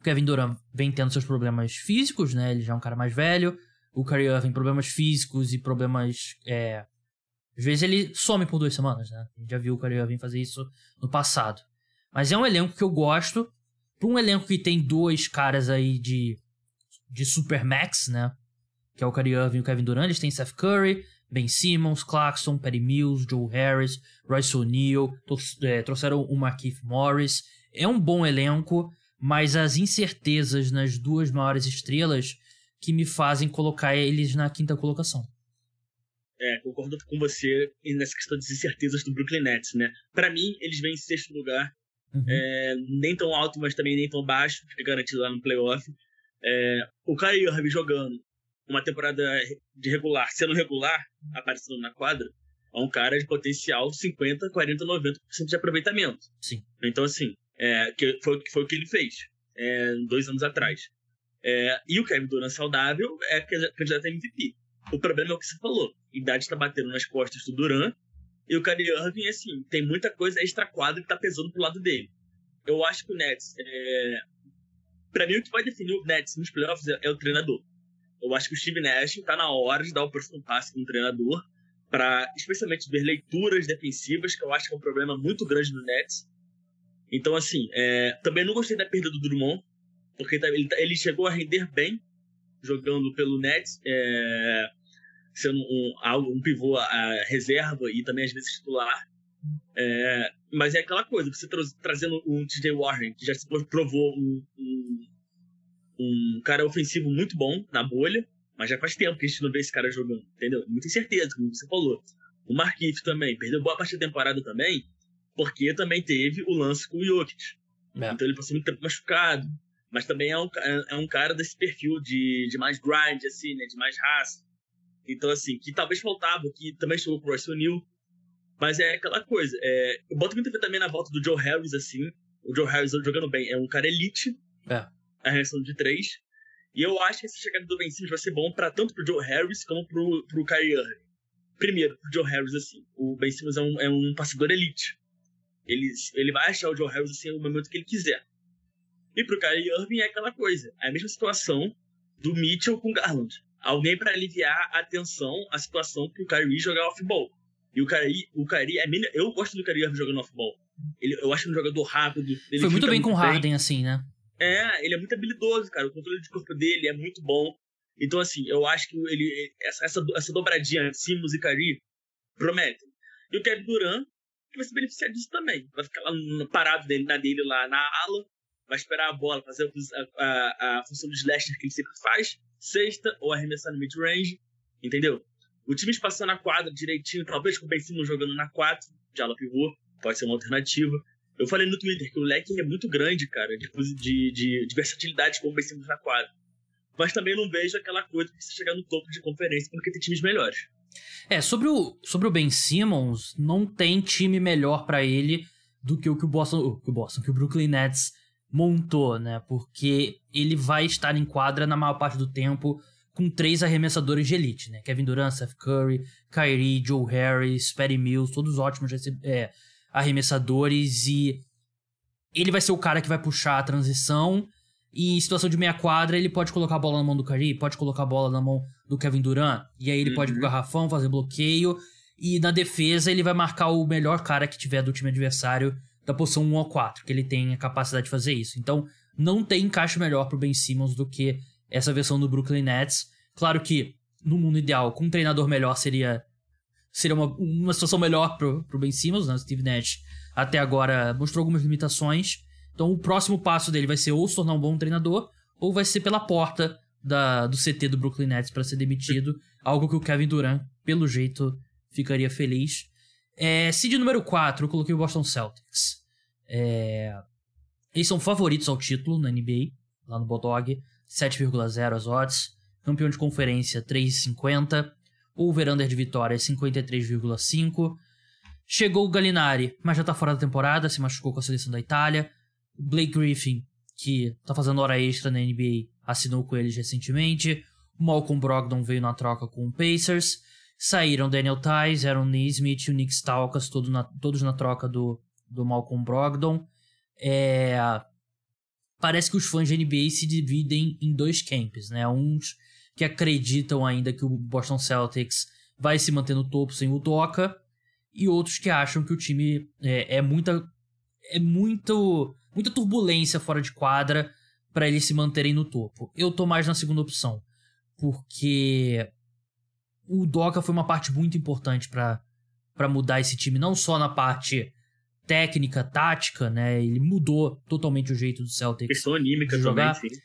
o Kevin Durant vem tendo seus problemas físicos, né? Ele já é um cara mais velho. O Kyrie Irving problemas físicos e problemas. É... Às vezes ele some por duas semanas, né? A gente já viu o Kyrie Irving fazer isso no passado. Mas é um elenco que eu gosto. Pra um elenco que tem dois caras aí de, de super max, né? Que é o Kyrie Irving e o Kevin Durant. Eles têm Seth Curry, Ben Simmons, Clarkson, Patty Mills, Joe Harris, Royce O'Neal. É, trouxeram o Markieff Morris. É um bom elenco mas as incertezas nas duas maiores estrelas que me fazem colocar eles na quinta colocação. É, concordo com você nessa questão das incertezas do Brooklyn Nets, né? Para mim, eles vêm em sexto lugar, uhum. é, nem tão alto, mas também nem tão baixo, fica garantido lá no playoff. É, o Kyrie Irving jogando uma temporada de regular, sendo regular, aparecendo na quadra, é um cara de potencial 50, 40, 90% de aproveitamento. Sim. Então, assim, é, que foi, foi o que ele fez é, dois anos atrás. É, e o Kevin Durant saudável é candidato a MVP. O problema é o que você falou. A idade está batendo nas costas do Durant. E o Kyrie Irving, assim, tem muita coisa extra-quadra que está pesando pro lado dele. Eu acho que o Nets... É... Para mim, o que vai definir o Nets nos playoffs é, é o treinador. Eu acho que o Steve Nash está na hora de dar o próximo passo como treinador para, especialmente, ver leituras defensivas, que eu acho que é um problema muito grande no Nets. Então, assim, é, também não gostei da perda do Drummond, porque tá, tá, ele chegou a render bem jogando pelo Nets, é, sendo um, um pivô a reserva e também às vezes titular. É, mas é aquela coisa, você tra trazendo um TJ Warren, que já se provou um, um, um, cara ofensivo muito bom na bolha, mas já faz tempo que a gente não vê esse cara jogando, entendeu? Muita incerteza, como você falou. O Marquinhos também, perdeu boa parte da temporada também, porque também teve o lance com o Jokic. É. Então ele passou muito tempo machucado. Mas também é um, é um cara desse perfil de, de mais grind, assim, né? De mais raça. Então, assim, que talvez faltava, que também chegou com o Royce O'Neal. Mas é aquela coisa. É, eu boto muita fé também na volta do Joe Harris, assim. o Joe Harris jogando bem. É um cara elite. É. Arremessando de três. E eu acho que essa chegada do Ben Simmons vai ser bom para tanto pro Joe Harris como pro, pro Kyrie Irving. Primeiro, pro Joe Harris, assim. O Ben Simmons é um, é um passador elite. Ele, ele vai achar o Joe Harris assim no momento que ele quiser. E pro Kyrie Irving é aquela coisa. É a mesma situação do Mitchell com Garland. Alguém para aliviar a tensão, a situação que o Kyrie jogar off-ball. E o Kyrie, o Kyrie é eu gosto do Kyrie Irving jogando off-ball. Ele, eu acho ele um jogador rápido. Foi muito bem muito com o Harden, assim, né? É, ele é muito habilidoso, cara. O controle de corpo dele é muito bom. Então, assim, eu acho que ele, essa, essa, essa dobradinha Simmons e Kyrie prometem. E o Kevin Durant vai se beneficiar disso também. Vai ficar lá parado dele, na dele lá na ala, vai esperar a bola, fazer a, a, a função do slasher que ele sempre faz, sexta, ou arremessar no mid-range, entendeu? O time espaçando a quadra direitinho, talvez com o Ben Simmons jogando na 4, de ala pivô, pode ser uma alternativa. Eu falei no Twitter que o leque é muito grande, cara, de, de, de, de versatilidade com o Ben Simmons na quadra. Mas também não vejo aquela coisa que você chegar no topo de conferência porque tem times melhores. É, sobre o, sobre o Ben Simmons, não tem time melhor para ele do que o que o Boston, que o Boston, que o Brooklyn Nets montou, né? Porque ele vai estar em quadra na maior parte do tempo com três arremessadores de elite, né? Kevin Durant, Seth Curry, Kyrie, Joe Harris, Patty Mills, todos ótimos é, arremessadores e ele vai ser o cara que vai puxar a transição e em situação de meia quadra ele pode colocar a bola na mão do Kyrie, pode colocar a bola na mão do Kevin Durant e aí ele uhum. pode pro garrafão, fazer bloqueio e na defesa ele vai marcar o melhor cara que tiver do time adversário da posição 1 ou 4, que ele tem a capacidade de fazer isso. Então, não tem encaixe melhor pro Ben Simmons do que essa versão do Brooklyn Nets. Claro que, no mundo ideal, com um treinador melhor seria seria uma, uma situação melhor pro, pro Ben Simmons, né? O Steve Nash até agora mostrou algumas limitações. Então o próximo passo dele vai ser ou se tornar um bom treinador, ou vai ser pela porta da, do CT do Brooklyn Nets para ser demitido. algo que o Kevin Durant, pelo jeito, ficaria feliz. É, seed número 4, eu coloquei o Boston Celtics. É, eles são favoritos ao título na NBA, lá no Bodog. 7,0 as odds. Campeão de conferência 3,50. Over-under de vitória 53,5. Chegou o Gallinari, mas já tá fora da temporada, se machucou com a seleção da Itália. Blake Griffin, que tá fazendo hora extra na NBA, assinou com eles recentemente. O Malcolm Brogdon veio na troca com o Pacers. Saíram Daniel Tice, Aaron Nesmith e o Nick Stalkas, todo na, todos na troca do, do Malcolm Brogdon. É, parece que os fãs de NBA se dividem em dois camps, né? Uns que acreditam ainda que o Boston Celtics vai se manter no topo sem o Doca e outros que acham que o time é, é muita é muito muita turbulência fora de quadra para eles se manterem no topo. Eu tô mais na segunda opção, porque o Doca foi uma parte muito importante para mudar esse time, não só na parte técnica, tática, né? Ele mudou totalmente o jeito do Celtics. Questão anímica de jogar. também, sim.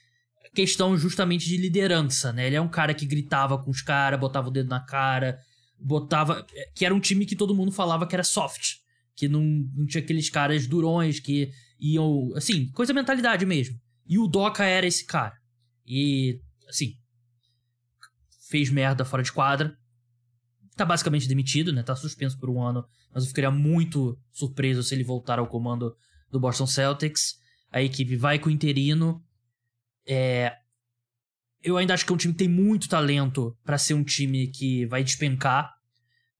Questão justamente de liderança, né? Ele é um cara que gritava com os caras, botava o dedo na cara, botava. Que era um time que todo mundo falava que era soft. Que não, não tinha aqueles caras durões que iam. Assim, coisa mentalidade mesmo. E o Doca era esse cara. E, assim, fez merda fora de quadra. Tá basicamente demitido, né? Tá suspenso por um ano. Mas eu ficaria muito surpreso se ele voltar ao comando do Boston Celtics. A equipe vai com o interino. É... Eu ainda acho que é um time que tem muito talento para ser um time que vai despencar.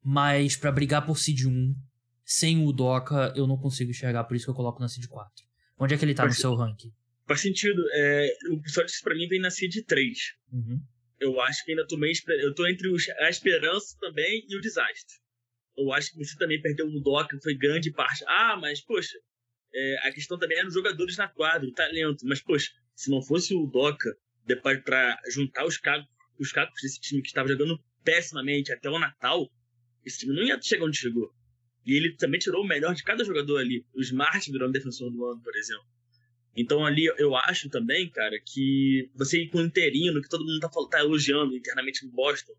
Mas para brigar por seed 1, sem o Doca, eu não consigo enxergar. Por isso que eu coloco na seed 4. Onde é que ele tá faz no seu ranking? Faz sentido. É, o Celtics pra mim vem na seed 3. Uhum eu acho que ainda tô meio. Eu tô entre a esperança também e o desastre. Eu acho que você também perdeu o Doca, foi grande parte. Ah, mas, poxa, é, a questão também era os jogadores na quadra, o talento. Mas, poxa, se não fosse o Doca, para juntar os cacos, os cacos desse time que estava jogando pessimamente até o Natal, esse time não ia chegar onde chegou. E ele também tirou o melhor de cada jogador ali. O Smart virou um defensor do ano, por exemplo. Então ali eu acho também, cara, que você ir com o interino, que todo mundo tá, tá elogiando internamente no Boston.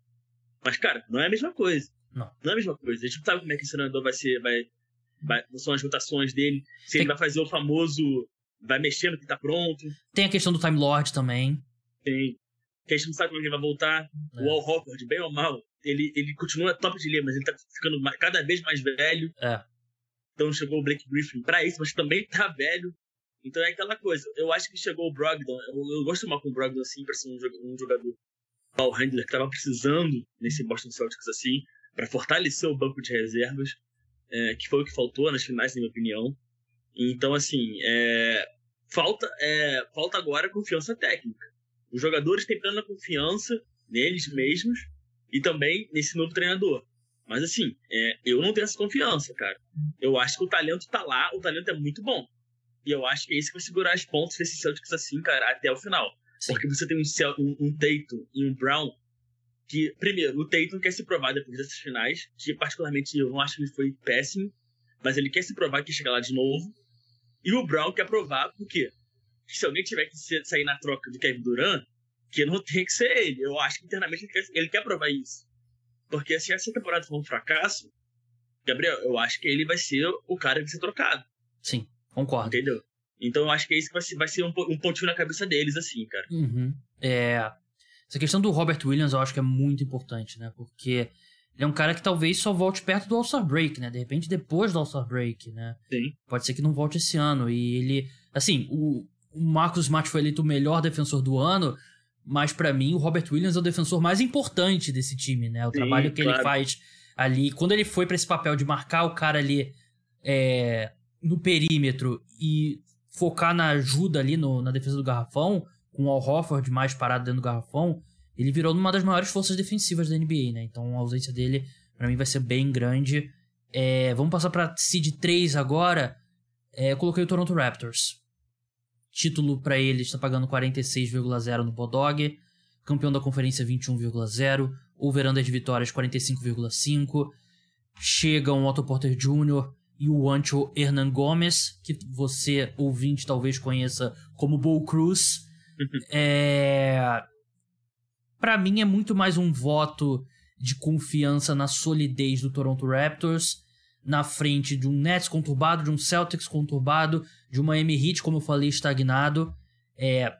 Mas, cara, não é a mesma coisa. Não. Não é a mesma coisa. A gente não sabe como é que esse treinador vai ser, vai, vai. São as rotações dele. Se Tem... ele vai fazer o famoso. Vai mexendo que tá pronto. Tem a questão do Time Lord também. Tem. Que a gente não sabe como ele vai voltar. É. O Al Rockford, bem ou mal, ele, ele continua top de linha, mas ele tá ficando cada vez mais velho. É. Então chegou o Blake Griffin pra isso, mas também tá velho. Então é aquela coisa. Eu acho que chegou o Brogdon. Eu, eu gosto mais com o Brogdon assim, para ser um, um jogador ball handler que tava precisando nesse Boston Celtics assim, para fortalecer o banco de reservas, é, que foi o que faltou nas finais, na minha opinião. Então, assim, é, falta, é, falta agora confiança técnica. Os jogadores têm plena confiança neles mesmos e também nesse novo treinador. Mas assim, é, eu não tenho essa confiança, cara. Eu acho que o talento tá lá, o talento é muito bom. E eu acho que é isso que vai segurar as pontas desse Celtics assim, cara, até o final. Sim. Porque você tem um, um, um Tatum e um Brown que, primeiro, o Tatum quer se provar depois dessas finais, que particularmente eu não acho que ele foi péssimo, mas ele quer se provar que chega lá de novo. E o Brown quer provar, porque se alguém tiver que sair na troca do Kevin Durant, que não tem que ser ele. Eu acho que internamente ele quer, ele quer provar isso. Porque se essa temporada for um fracasso, Gabriel, eu acho que ele vai ser o cara que ser trocado. Sim, concordo. Entendeu? Então eu acho que é isso que vai ser, vai ser um, um pontinho na cabeça deles, assim, cara. Uhum. É. Essa questão do Robert Williams eu acho que é muito importante, né? Porque ele é um cara que talvez só volte perto do All-Star Break, né? De repente depois do All-Star Break, né? Sim. Pode ser que não volte esse ano. E ele. Assim, o, o Marcus Smart foi eleito o melhor defensor do ano, mas para mim o Robert Williams é o defensor mais importante desse time, né? O Sim, trabalho que claro. ele faz ali. Quando ele foi para esse papel de marcar o cara ali é, no perímetro e focar na ajuda ali no, na defesa do garrafão, com o Al Horford mais parado dentro do garrafão, ele virou uma das maiores forças defensivas da NBA, né? Então a ausência dele, para mim, vai ser bem grande. É, vamos passar pra Seed 3 agora. É, eu coloquei o Toronto Raptors. Título para eles está pagando 46,0 no Bodog. Campeão da conferência 21,0. Over-under de vitórias 45,5. Chega um Otto Porter Jr. e o Ancho Hernan Gomes, que você, ouvinte, talvez conheça como Bull Cruz. é... Para mim é muito mais um voto de confiança na solidez do Toronto Raptors na frente de um Nets conturbado, de um Celtics conturbado, de uma M Heat, como eu falei, estagnado. É,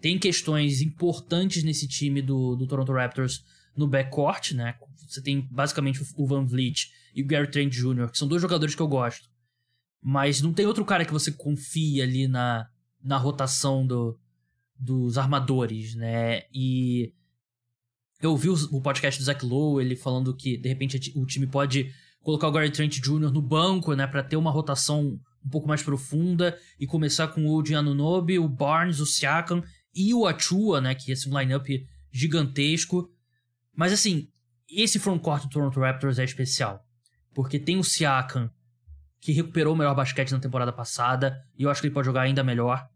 tem questões importantes nesse time do, do Toronto Raptors no backcourt, né? Você tem basicamente o Van Vliet e o Gary Trent Jr., que são dois jogadores que eu gosto. Mas não tem outro cara que você confia ali na, na rotação do, dos armadores, né? E eu ouvi o, podcast do Zach Lowe, ele falando que de repente o time pode colocar o Gary Trent Jr. no banco, né, para ter uma rotação um pouco mais profunda e começar com o Oji Anunobi, o Barnes, o Siakam e o Achua, né, que esse um lineup gigantesco. Mas assim, esse frontcourt do Toronto Raptors é especial, porque tem o Siakam que recuperou o melhor basquete na temporada passada e eu acho que ele pode jogar ainda melhor.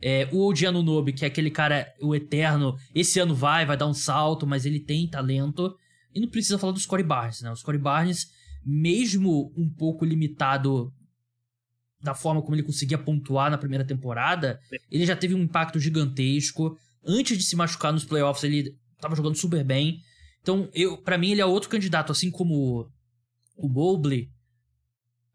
É, o Oji Anunobi, que é aquele cara, o eterno, esse ano vai, vai dar um salto, mas ele tem talento. E não precisa falar do Scottie Barnes, né? O Scottie Barnes mesmo um pouco limitado da forma como ele conseguia pontuar na primeira temporada, ele já teve um impacto gigantesco. Antes de se machucar nos playoffs, ele estava jogando super bem. Então, eu, para mim, ele é outro candidato, assim como o Mobley,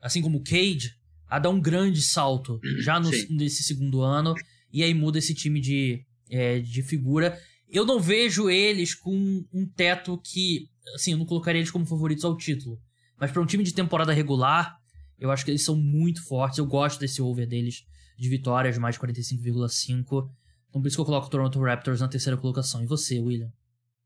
assim como o Cade, a dar um grande salto já no, nesse segundo ano. E aí muda esse time de, é, de figura. Eu não vejo eles com um teto que, assim, eu não colocaria eles como favoritos ao título. Mas para um time de temporada regular, eu acho que eles são muito fortes. Eu gosto desse over deles de vitórias, mais 45,5. Então por isso que eu coloco o Toronto Raptors na terceira colocação. E você, William?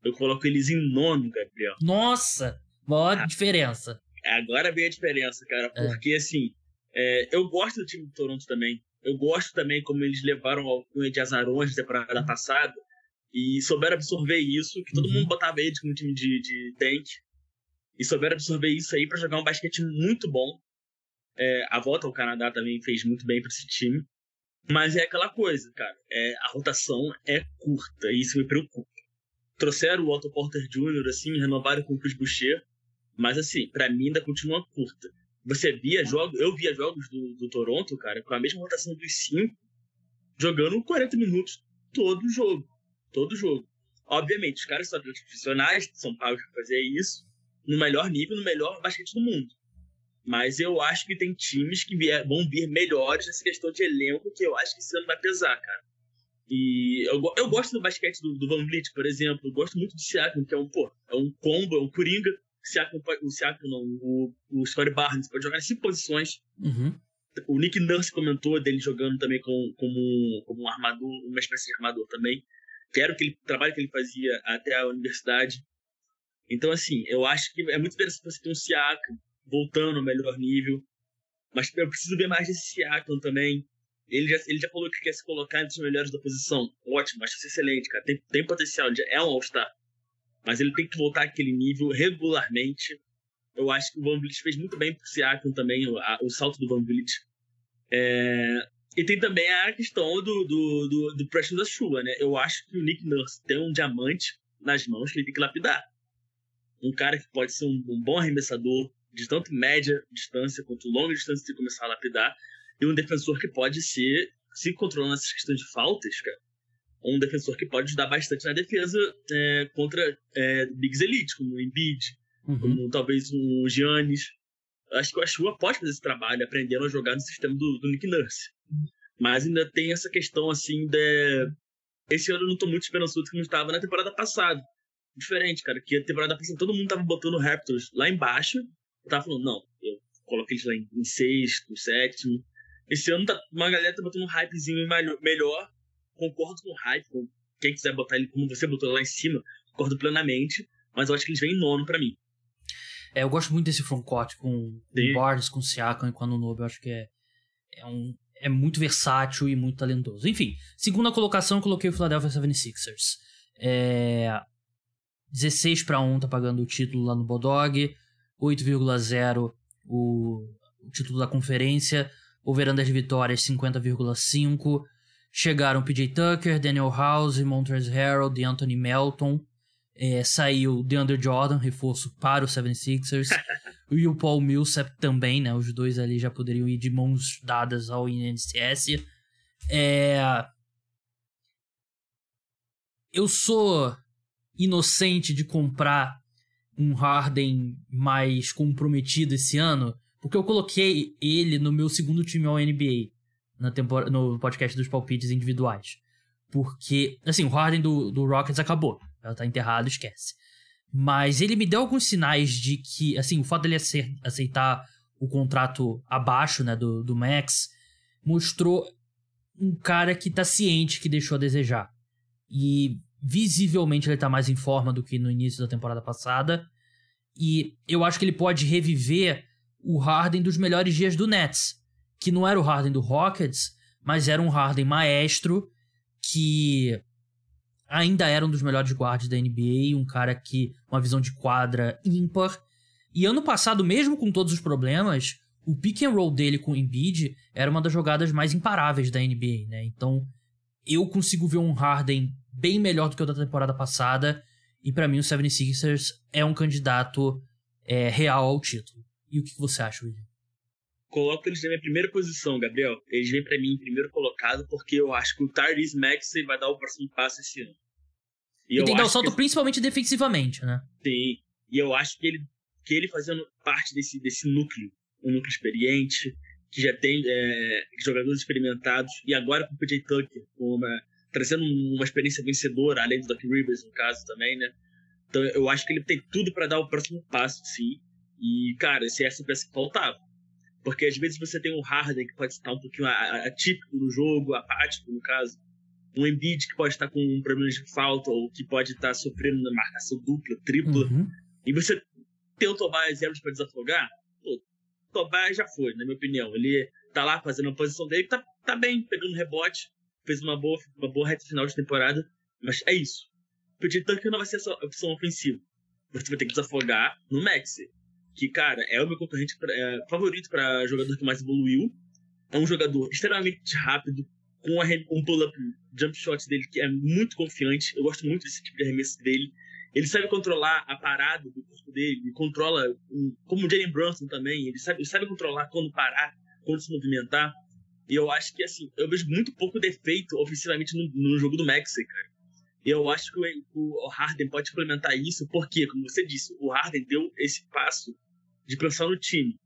Eu coloco eles em nono, Gabriel. Nossa! Maior ah, diferença. Agora vem a diferença, cara. É. Porque, é. assim, é, eu gosto do time do Toronto também. Eu gosto também como eles levaram o Cunha de Azarões na temporada passada e souberam absorver isso, que todo uhum. mundo botava eles como time de, de tank e souberam absorver isso aí para jogar um basquete muito bom. É, a volta ao Canadá também fez muito bem para esse time. Mas é aquela coisa, cara. É, a rotação é curta e isso me preocupa. Trouxeram o Otto Porter Jr., assim, renovaram com o Chris Boucher. Mas, assim, para mim ainda continua curta. Você via jogos, eu via jogos do, do Toronto, cara, com a mesma rotação dos cinco, jogando 40 minutos todo jogo. Todo jogo. Obviamente, os caras são profissionais, são pagos para fazer isso no melhor nível, no melhor basquete do mundo. Mas eu acho que tem times que vão vir melhores nessa questão de elenco, que eu acho que esse ano vai pesar, cara. E eu, eu gosto do basquete do, do Van Vliet, por exemplo. Eu gosto muito do Siakam, que é um, pô, é um combo, é um coringa. O Siakam, o Siakam não, o, o Scottie Barnes pode jogar em cinco posições. Uhum. o Nick Nurse comentou dele jogando também com, como, como um armador, uma espécie de armador também, que era o que ele, trabalho que ele fazia até a universidade. Então, assim, eu acho que é muito interessante você ter um Siakam voltando ao melhor nível, mas eu preciso ver mais desse Siakam também. Ele já, ele já falou que quer se colocar entre os melhores da posição. Ótimo, acho isso excelente, cara. Tem, tem potencial, é um All-Star. Mas ele tem que voltar àquele nível regularmente. Eu acho que o Van Vliet fez muito bem pro Siakam também, o, a, o salto do Van Vliet. É, e tem também a questão do, do, do, do Preston da chuva, né? Eu acho que o Nick Nurse tem um diamante nas mãos que ele tem que lapidar. Um cara que pode ser um, um bom arremessador de tanto média distância quanto longa distância de começar a lapidar e um defensor que pode ser, se controlando essas questões de faltas, cara, um defensor que pode ajudar bastante na defesa é, contra é, Bigs Elite, como o Embiid, uhum. como talvez o Giannis. Acho que o Ashua pode fazer esse trabalho, aprendendo a jogar no sistema do, do Nick Nurse. Mas ainda tem essa questão, assim, de... Esse ano eu não tô muito esperançoso como estava na temporada passada. Diferente, cara, que a temporada passada todo mundo tava botando o Raptors lá embaixo. Eu tava falando, não, eu coloquei eles lá em, em sexto, sétimo. Esse ano tá, uma galera tá botando um hypezinho melhor. Concordo com o hype, com quem quiser botar ele como você botou lá em cima, concordo plenamente. Mas eu acho que eles vêm em nono para mim. É, eu gosto muito desse frontcourt com, com Barnes, com Siakam e com Anunobi. Eu acho que é, é, um, é muito versátil e muito talentoso. Enfim, segunda colocação eu coloquei o Philadelphia 76ers. É, 16 para 1 tá pagando o título lá no Bodog. 8,0 o, o título da conferência o Veranda de Vitórias 50,5. Chegaram PJ Tucker, Daniel House, Montrezl Harrell, Anthony Melton. É, saiu DeAndre Jordan, reforço para o 76ers. e o Paul Millsap também, né? Os dois ali já poderiam ir de mãos dadas ao INSS. É... Eu sou inocente de comprar um Harden mais comprometido esse ano, porque eu coloquei ele no meu segundo time ao NBA na no podcast dos palpites individuais. Porque, assim, o Harden do, do Rockets acabou. Ela tá enterrado, esquece. Mas ele me deu alguns sinais de que, assim, o fato dele aceitar o contrato abaixo, né, do, do Max, mostrou um cara que tá ciente que deixou a desejar. E visivelmente ele tá mais em forma do que no início da temporada passada. E eu acho que ele pode reviver o Harden dos melhores dias do Nets, que não era o Harden do Rockets, mas era um Harden maestro que ainda era um dos melhores guardas da NBA, um cara que uma visão de quadra ímpar. E ano passado, mesmo com todos os problemas, o pick and roll dele com o Embiid era uma das jogadas mais imparáveis da NBA, né? Então, eu consigo ver um Harden bem melhor do que o da temporada passada, e para mim o 76ers é um candidato é, real ao título. E o que você acha, William? Coloco eles na minha primeira posição, Gabriel. Eles vêm para mim em primeiro colocado porque eu acho que o Tyrese Maxey vai dar o próximo passo esse ano. E, e tem que dar o salto que... principalmente defensivamente, né? Sim. E eu acho que ele, que ele fazendo parte desse, desse núcleo, um núcleo experiente, que já tem é, jogadores experimentados, e agora com o PJ Tucker, uma, trazendo uma experiência vencedora, além do Doc Rivers, no caso também, né? Então eu acho que ele tem tudo para dar o próximo passo, sim. E, cara, esse é essa peça que faltava. Porque às vezes você tem um Harden que pode estar um pouquinho atípico no jogo, apático no caso. Um Embiid que pode estar com um problema de falta ou que pode estar sofrendo na marcação dupla, tripla. Uhum. E você tem o Tobias Harris para desafogar? Pô, o Tobias já foi, na minha opinião. Ele tá lá fazendo a posição dele, tá, tá bem, pegando rebote, fez uma boa, uma boa reta final de temporada. Mas é isso. O PJ Tucker não vai ser essa opção ofensiva. Você vai ter que desafogar no Maxi que, cara, é o meu concorrente pra, é, favorito para jogador que mais evoluiu. É um jogador extremamente rápido, com um pull-up jump shot dele que é muito confiante. Eu gosto muito desse tipo de arremesso dele. Ele sabe controlar a parada do corpo dele, ele controla, como o Jalen Brunson também, ele sabe, ele sabe controlar quando parar, quando se movimentar. E eu acho que, assim, eu vejo muito pouco defeito ofensivamente no, no jogo do Maxi, cara. Eu acho que o, Harden pode implementar isso, porque, como você disse, o Harden deu esse passo de pensar no time.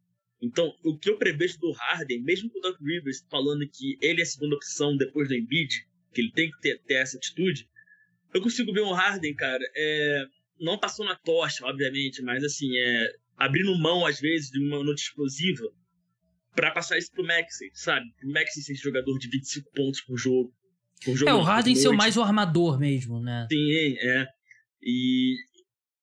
Então, o que eu prevejo do Harden, mesmo com o Doc Rivers falando que ele é a segunda opção depois do Embiid, que ele tem que ter, ter essa atitude, eu consigo ver o Harden, cara, é, não passando a tocha, obviamente, mas assim, é, abrindo mão, às vezes, de uma noite explosiva pra passar isso pro Maxey, sabe? O Maxey ser jogador de 25 pontos por jogo. Jogo é, o Harden ser mais o armador mesmo, né? Sim, é. E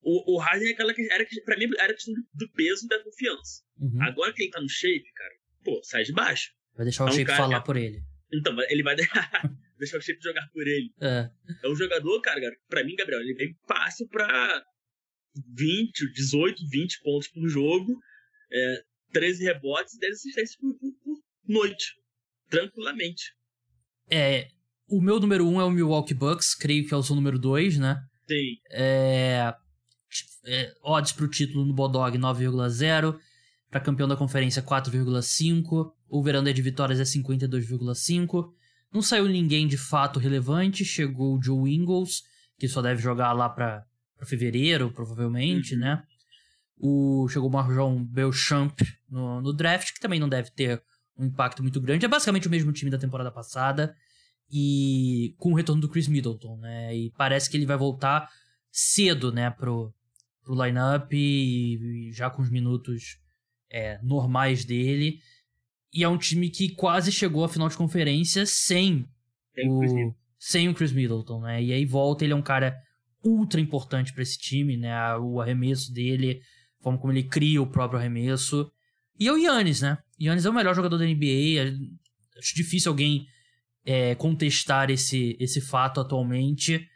o, o Harden é aquela que era, pra mim, era questão do peso e da confiança. Uhum. Agora que ele tá no shape, cara, pô, sai de baixo. Vai deixar o é um shape cara, falar por ele. Então, ele vai deixar o shape jogar por ele. É. É um jogador, cara, pra mim, Gabriel, ele vem fácil pra 20, 18, 20 pontos por jogo, é, 13 rebotes e 10 assistências por, por, por, noite. Tranquilamente. É. O meu número 1 um é o Milwaukee Bucks, creio que é o seu número 2, né? Sim. É, é, odds para o título no Bodog 9,0, para campeão da conferência 4,5, o veranda de vitórias é 52,5. Não saiu ninguém de fato relevante, chegou o Joe Ingles, que só deve jogar lá para fevereiro, provavelmente, uhum. né? O, chegou o Marjon Belchamp no, no draft, que também não deve ter um impacto muito grande. É basicamente o mesmo time da temporada passada e com o retorno do Chris Middleton, né? E parece que ele vai voltar cedo, né, pro, pro lineup e, e já com os minutos é, normais dele. E é um time que quase chegou à final de conferência sem o, sem o Chris Middleton, né? E aí volta, ele é um cara ultra importante para esse time, né? O arremesso dele, a forma como ele cria o próprio arremesso. E é o Yannis, né? Yannis é o melhor jogador da NBA. É, acho difícil alguém é, contestar esse, esse fato atualmente.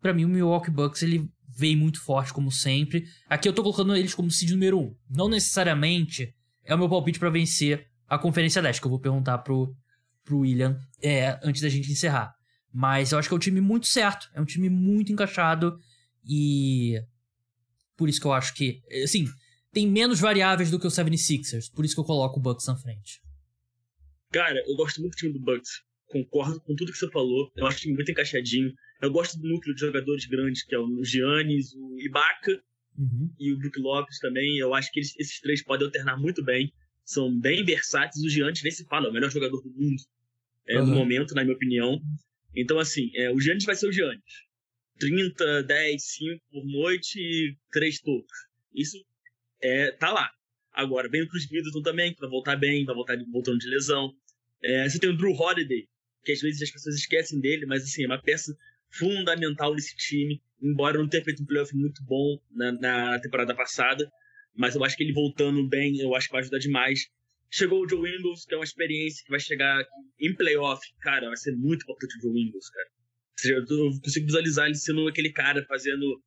Para mim, o Milwaukee Bucks ele veio muito forte, como sempre. Aqui eu tô colocando eles como seed número 1. Um. Não necessariamente é o meu palpite para vencer a Conferência Leste, que eu vou perguntar pro, pro William é, antes da gente encerrar. Mas eu acho que é um time muito certo. É um time muito encaixado. E. Por isso que eu acho que. Assim, tem menos variáveis do que o 76ers. Por isso que eu coloco o Bucks na frente. Cara, eu gosto muito do time do Bucks concordo com tudo que você falou. Eu acho que muito encaixadinho. Eu gosto do núcleo de jogadores grandes, que é o Giannis, o Ibaka uhum. e o Brook Lopes também. Eu acho que eles, esses três podem alternar muito bem. São bem versáteis. O Giannis nem se fala, é o melhor jogador do mundo é, uhum. no momento, na minha opinião. Então, assim, é, o Giannis vai ser o Giannis. 30, 10, 5 por noite e 3 tocos. Isso é, tá lá. Agora, vem o Chris Middleton também, que vai voltar bem, vai voltar voltando de lesão. É, você tem o Drew Holiday, que às vezes as pessoas esquecem dele, mas assim, é uma peça fundamental desse time, embora não tenha feito um playoff muito bom na, na, temporada passada, mas eu acho que ele voltando bem, eu acho que vai ajudar demais. Chegou o Joe Ingles, que é uma experiência que vai chegar em playoff, cara, vai ser muito importante o Joe Ingles, cara. Eu consigo visualizar ele sendo aquele cara fazendo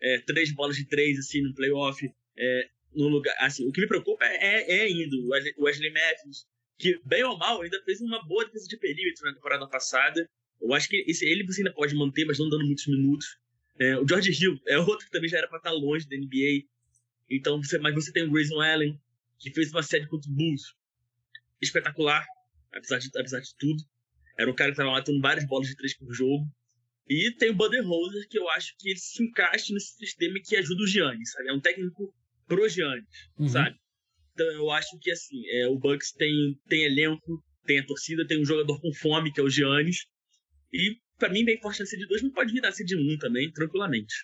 é, três bolas de três, assim, no playoff, é, no lugar, assim, o que me preocupa é, é ainda o Wesley Matthews, que, bem ou mal, ainda fez uma boa defesa de perímetro na temporada passada. Eu acho que esse, ele você ainda pode manter, mas não dando muitos minutos. É, o George Hill é outro que também já era para estar longe da NBA. Então, você, mas você tem o Grayson Allen, que fez uma série contra o Bulls espetacular, apesar de, apesar de tudo. Era um cara que estava matando várias bolas de três por jogo. E tem o Budenholzer, que eu acho que ele se encaixa nesse sistema que ajuda o Giannis, sabe? É um técnico pro Giannis, uhum. sabe? Então eu acho que assim, é, o Bucks tem, tem elenco, tem a torcida, tem um jogador com fome, que é o Giannis. E para mim, bem forte na CD2, não pode virar CD1 também, tranquilamente.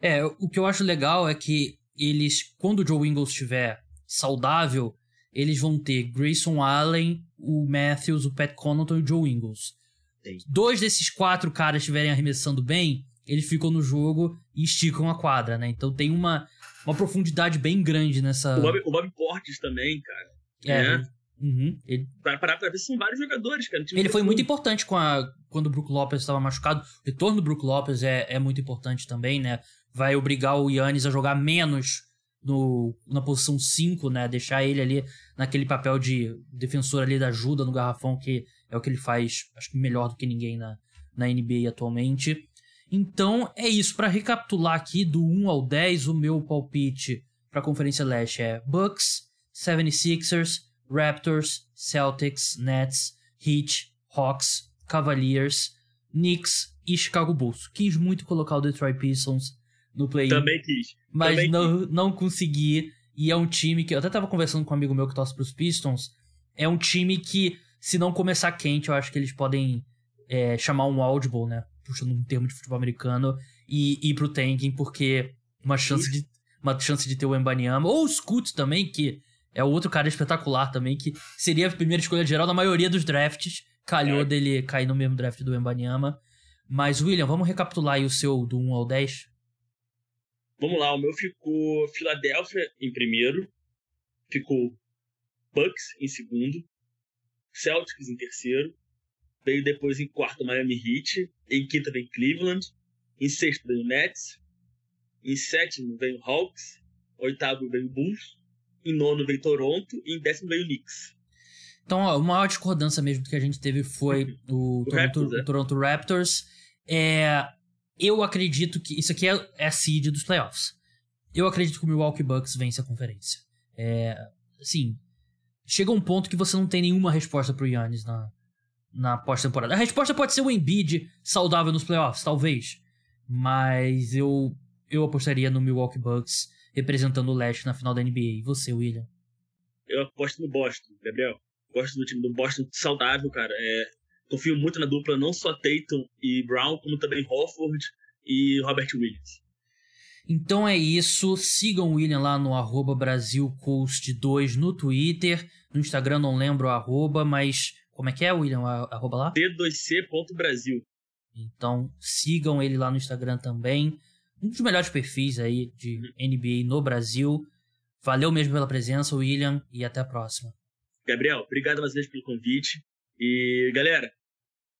É, o que eu acho legal é que eles, quando o Joe Ingles estiver saudável, eles vão ter Grayson Allen, o Matthews, o Pat Connaughton e o Joe Ingles. Sim. Dois desses quatro caras estiverem arremessando bem, eles ficam no jogo e esticam a quadra, né? Então tem uma, uma profundidade bem grande nessa. O Bob, o Bob Portes também, cara. É. Né? Uhum. Ele... Pra parar pra ver, são vários jogadores, cara. Ele foi muito importante com a... quando o Brook Lopes estava machucado. O retorno do Brook Lopes é, é muito importante também, né? Vai obrigar o Yannis a jogar menos no, na posição 5, né? Deixar ele ali naquele papel de defensor ali da ajuda no garrafão, que é o que ele faz, acho que melhor do que ninguém na, na NBA atualmente. Então é isso. Para recapitular aqui, do 1 ao 10, o meu palpite para a Conferência Leste é Bucks, 76ers, Raptors, Celtics, Nets, Heat, Hawks, Cavaliers, Knicks e Chicago Bulls. Quis muito colocar o Detroit Pistons no play Também quis. Mas Também não, quis. não consegui. E é um time que. Eu até tava conversando com um amigo meu que torce pros Pistons. É um time que, se não começar quente, eu acho que eles podem é, chamar um audible, né? Puxando um termo de futebol americano, e ir pro tanking, porque uma chance de, uma chance de ter o Embanyama, ou o Scoot também, que É outro cara espetacular também, que seria a primeira escolha geral da maioria dos drafts. Calhou é. dele cair no mesmo draft do Embanyama. Mas, William, vamos recapitular aí o seu do 1 ao 10? Vamos lá, o meu ficou Filadélfia em primeiro, ficou Bucks em segundo, Celtics em terceiro, veio depois em quarto Miami Heat, em quinto vem Cleveland, em sexto veio Nets, em sétimo veio Hawks, oitavo veio Bulls, em nono veio Toronto e em décimo veio Knicks. Então, ó, uma maior discordância mesmo que a gente teve foi o, o, Toronto, Raptors, é. Toronto Raptors. É, eu acredito que isso aqui é, é a seed dos playoffs. Eu acredito que o Milwaukee Bucks vence a conferência. É, assim, chega um ponto que você não tem nenhuma resposta pro Yannis na, na pós-temporada. A resposta pode ser o Embiid saudável nos playoffs, talvez. Mas eu, eu apostaria no Milwaukee Bucks representando o leste na final da NBA. E você, William? Eu aposto no Boston, Gabriel. Gosto do time do Boston saudável, cara. É, confio muito na dupla, não só Tatum e Brown, como também Hofford e Robert Williams. Então é isso. Sigam o William lá no arroba BrasilCoast2 no Twitter. No Instagram não lembro o arroba, mas como é que é, William? Arroba lá? D2C.brasil. Então sigam ele lá no Instagram também. Um dos melhores perfis aí de NBA no Brasil. Valeu mesmo pela presença, William, e até a próxima. Gabriel, obrigado mais uma vez pelo convite. E, galera,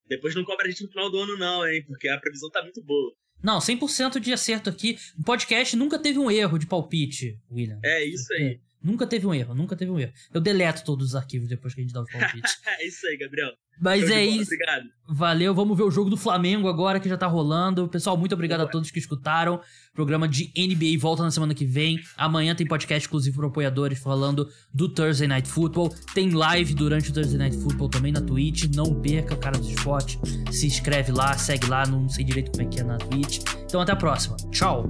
depois não cobra a gente no final do ano, não, hein? Porque a previsão tá muito boa. Não, 100% de acerto aqui. O podcast nunca teve um erro de palpite, William. É isso aí. É. Nunca teve um erro, nunca teve um erro. Eu deleto todos os arquivos depois que a gente dá os palpites. é isso aí, Gabriel. Mas é isso. Obrigado. Valeu, vamos ver o jogo do Flamengo agora que já tá rolando. Pessoal, muito obrigado Boa. a todos que escutaram. O programa de NBA volta na semana que vem. Amanhã tem podcast exclusivo para apoiadores falando do Thursday Night Football. Tem live durante o Thursday Night Football também na Twitch. Não perca, cara do esporte. Se inscreve lá, segue lá. Não sei direito como é que é na Twitch. Então até a próxima. Tchau.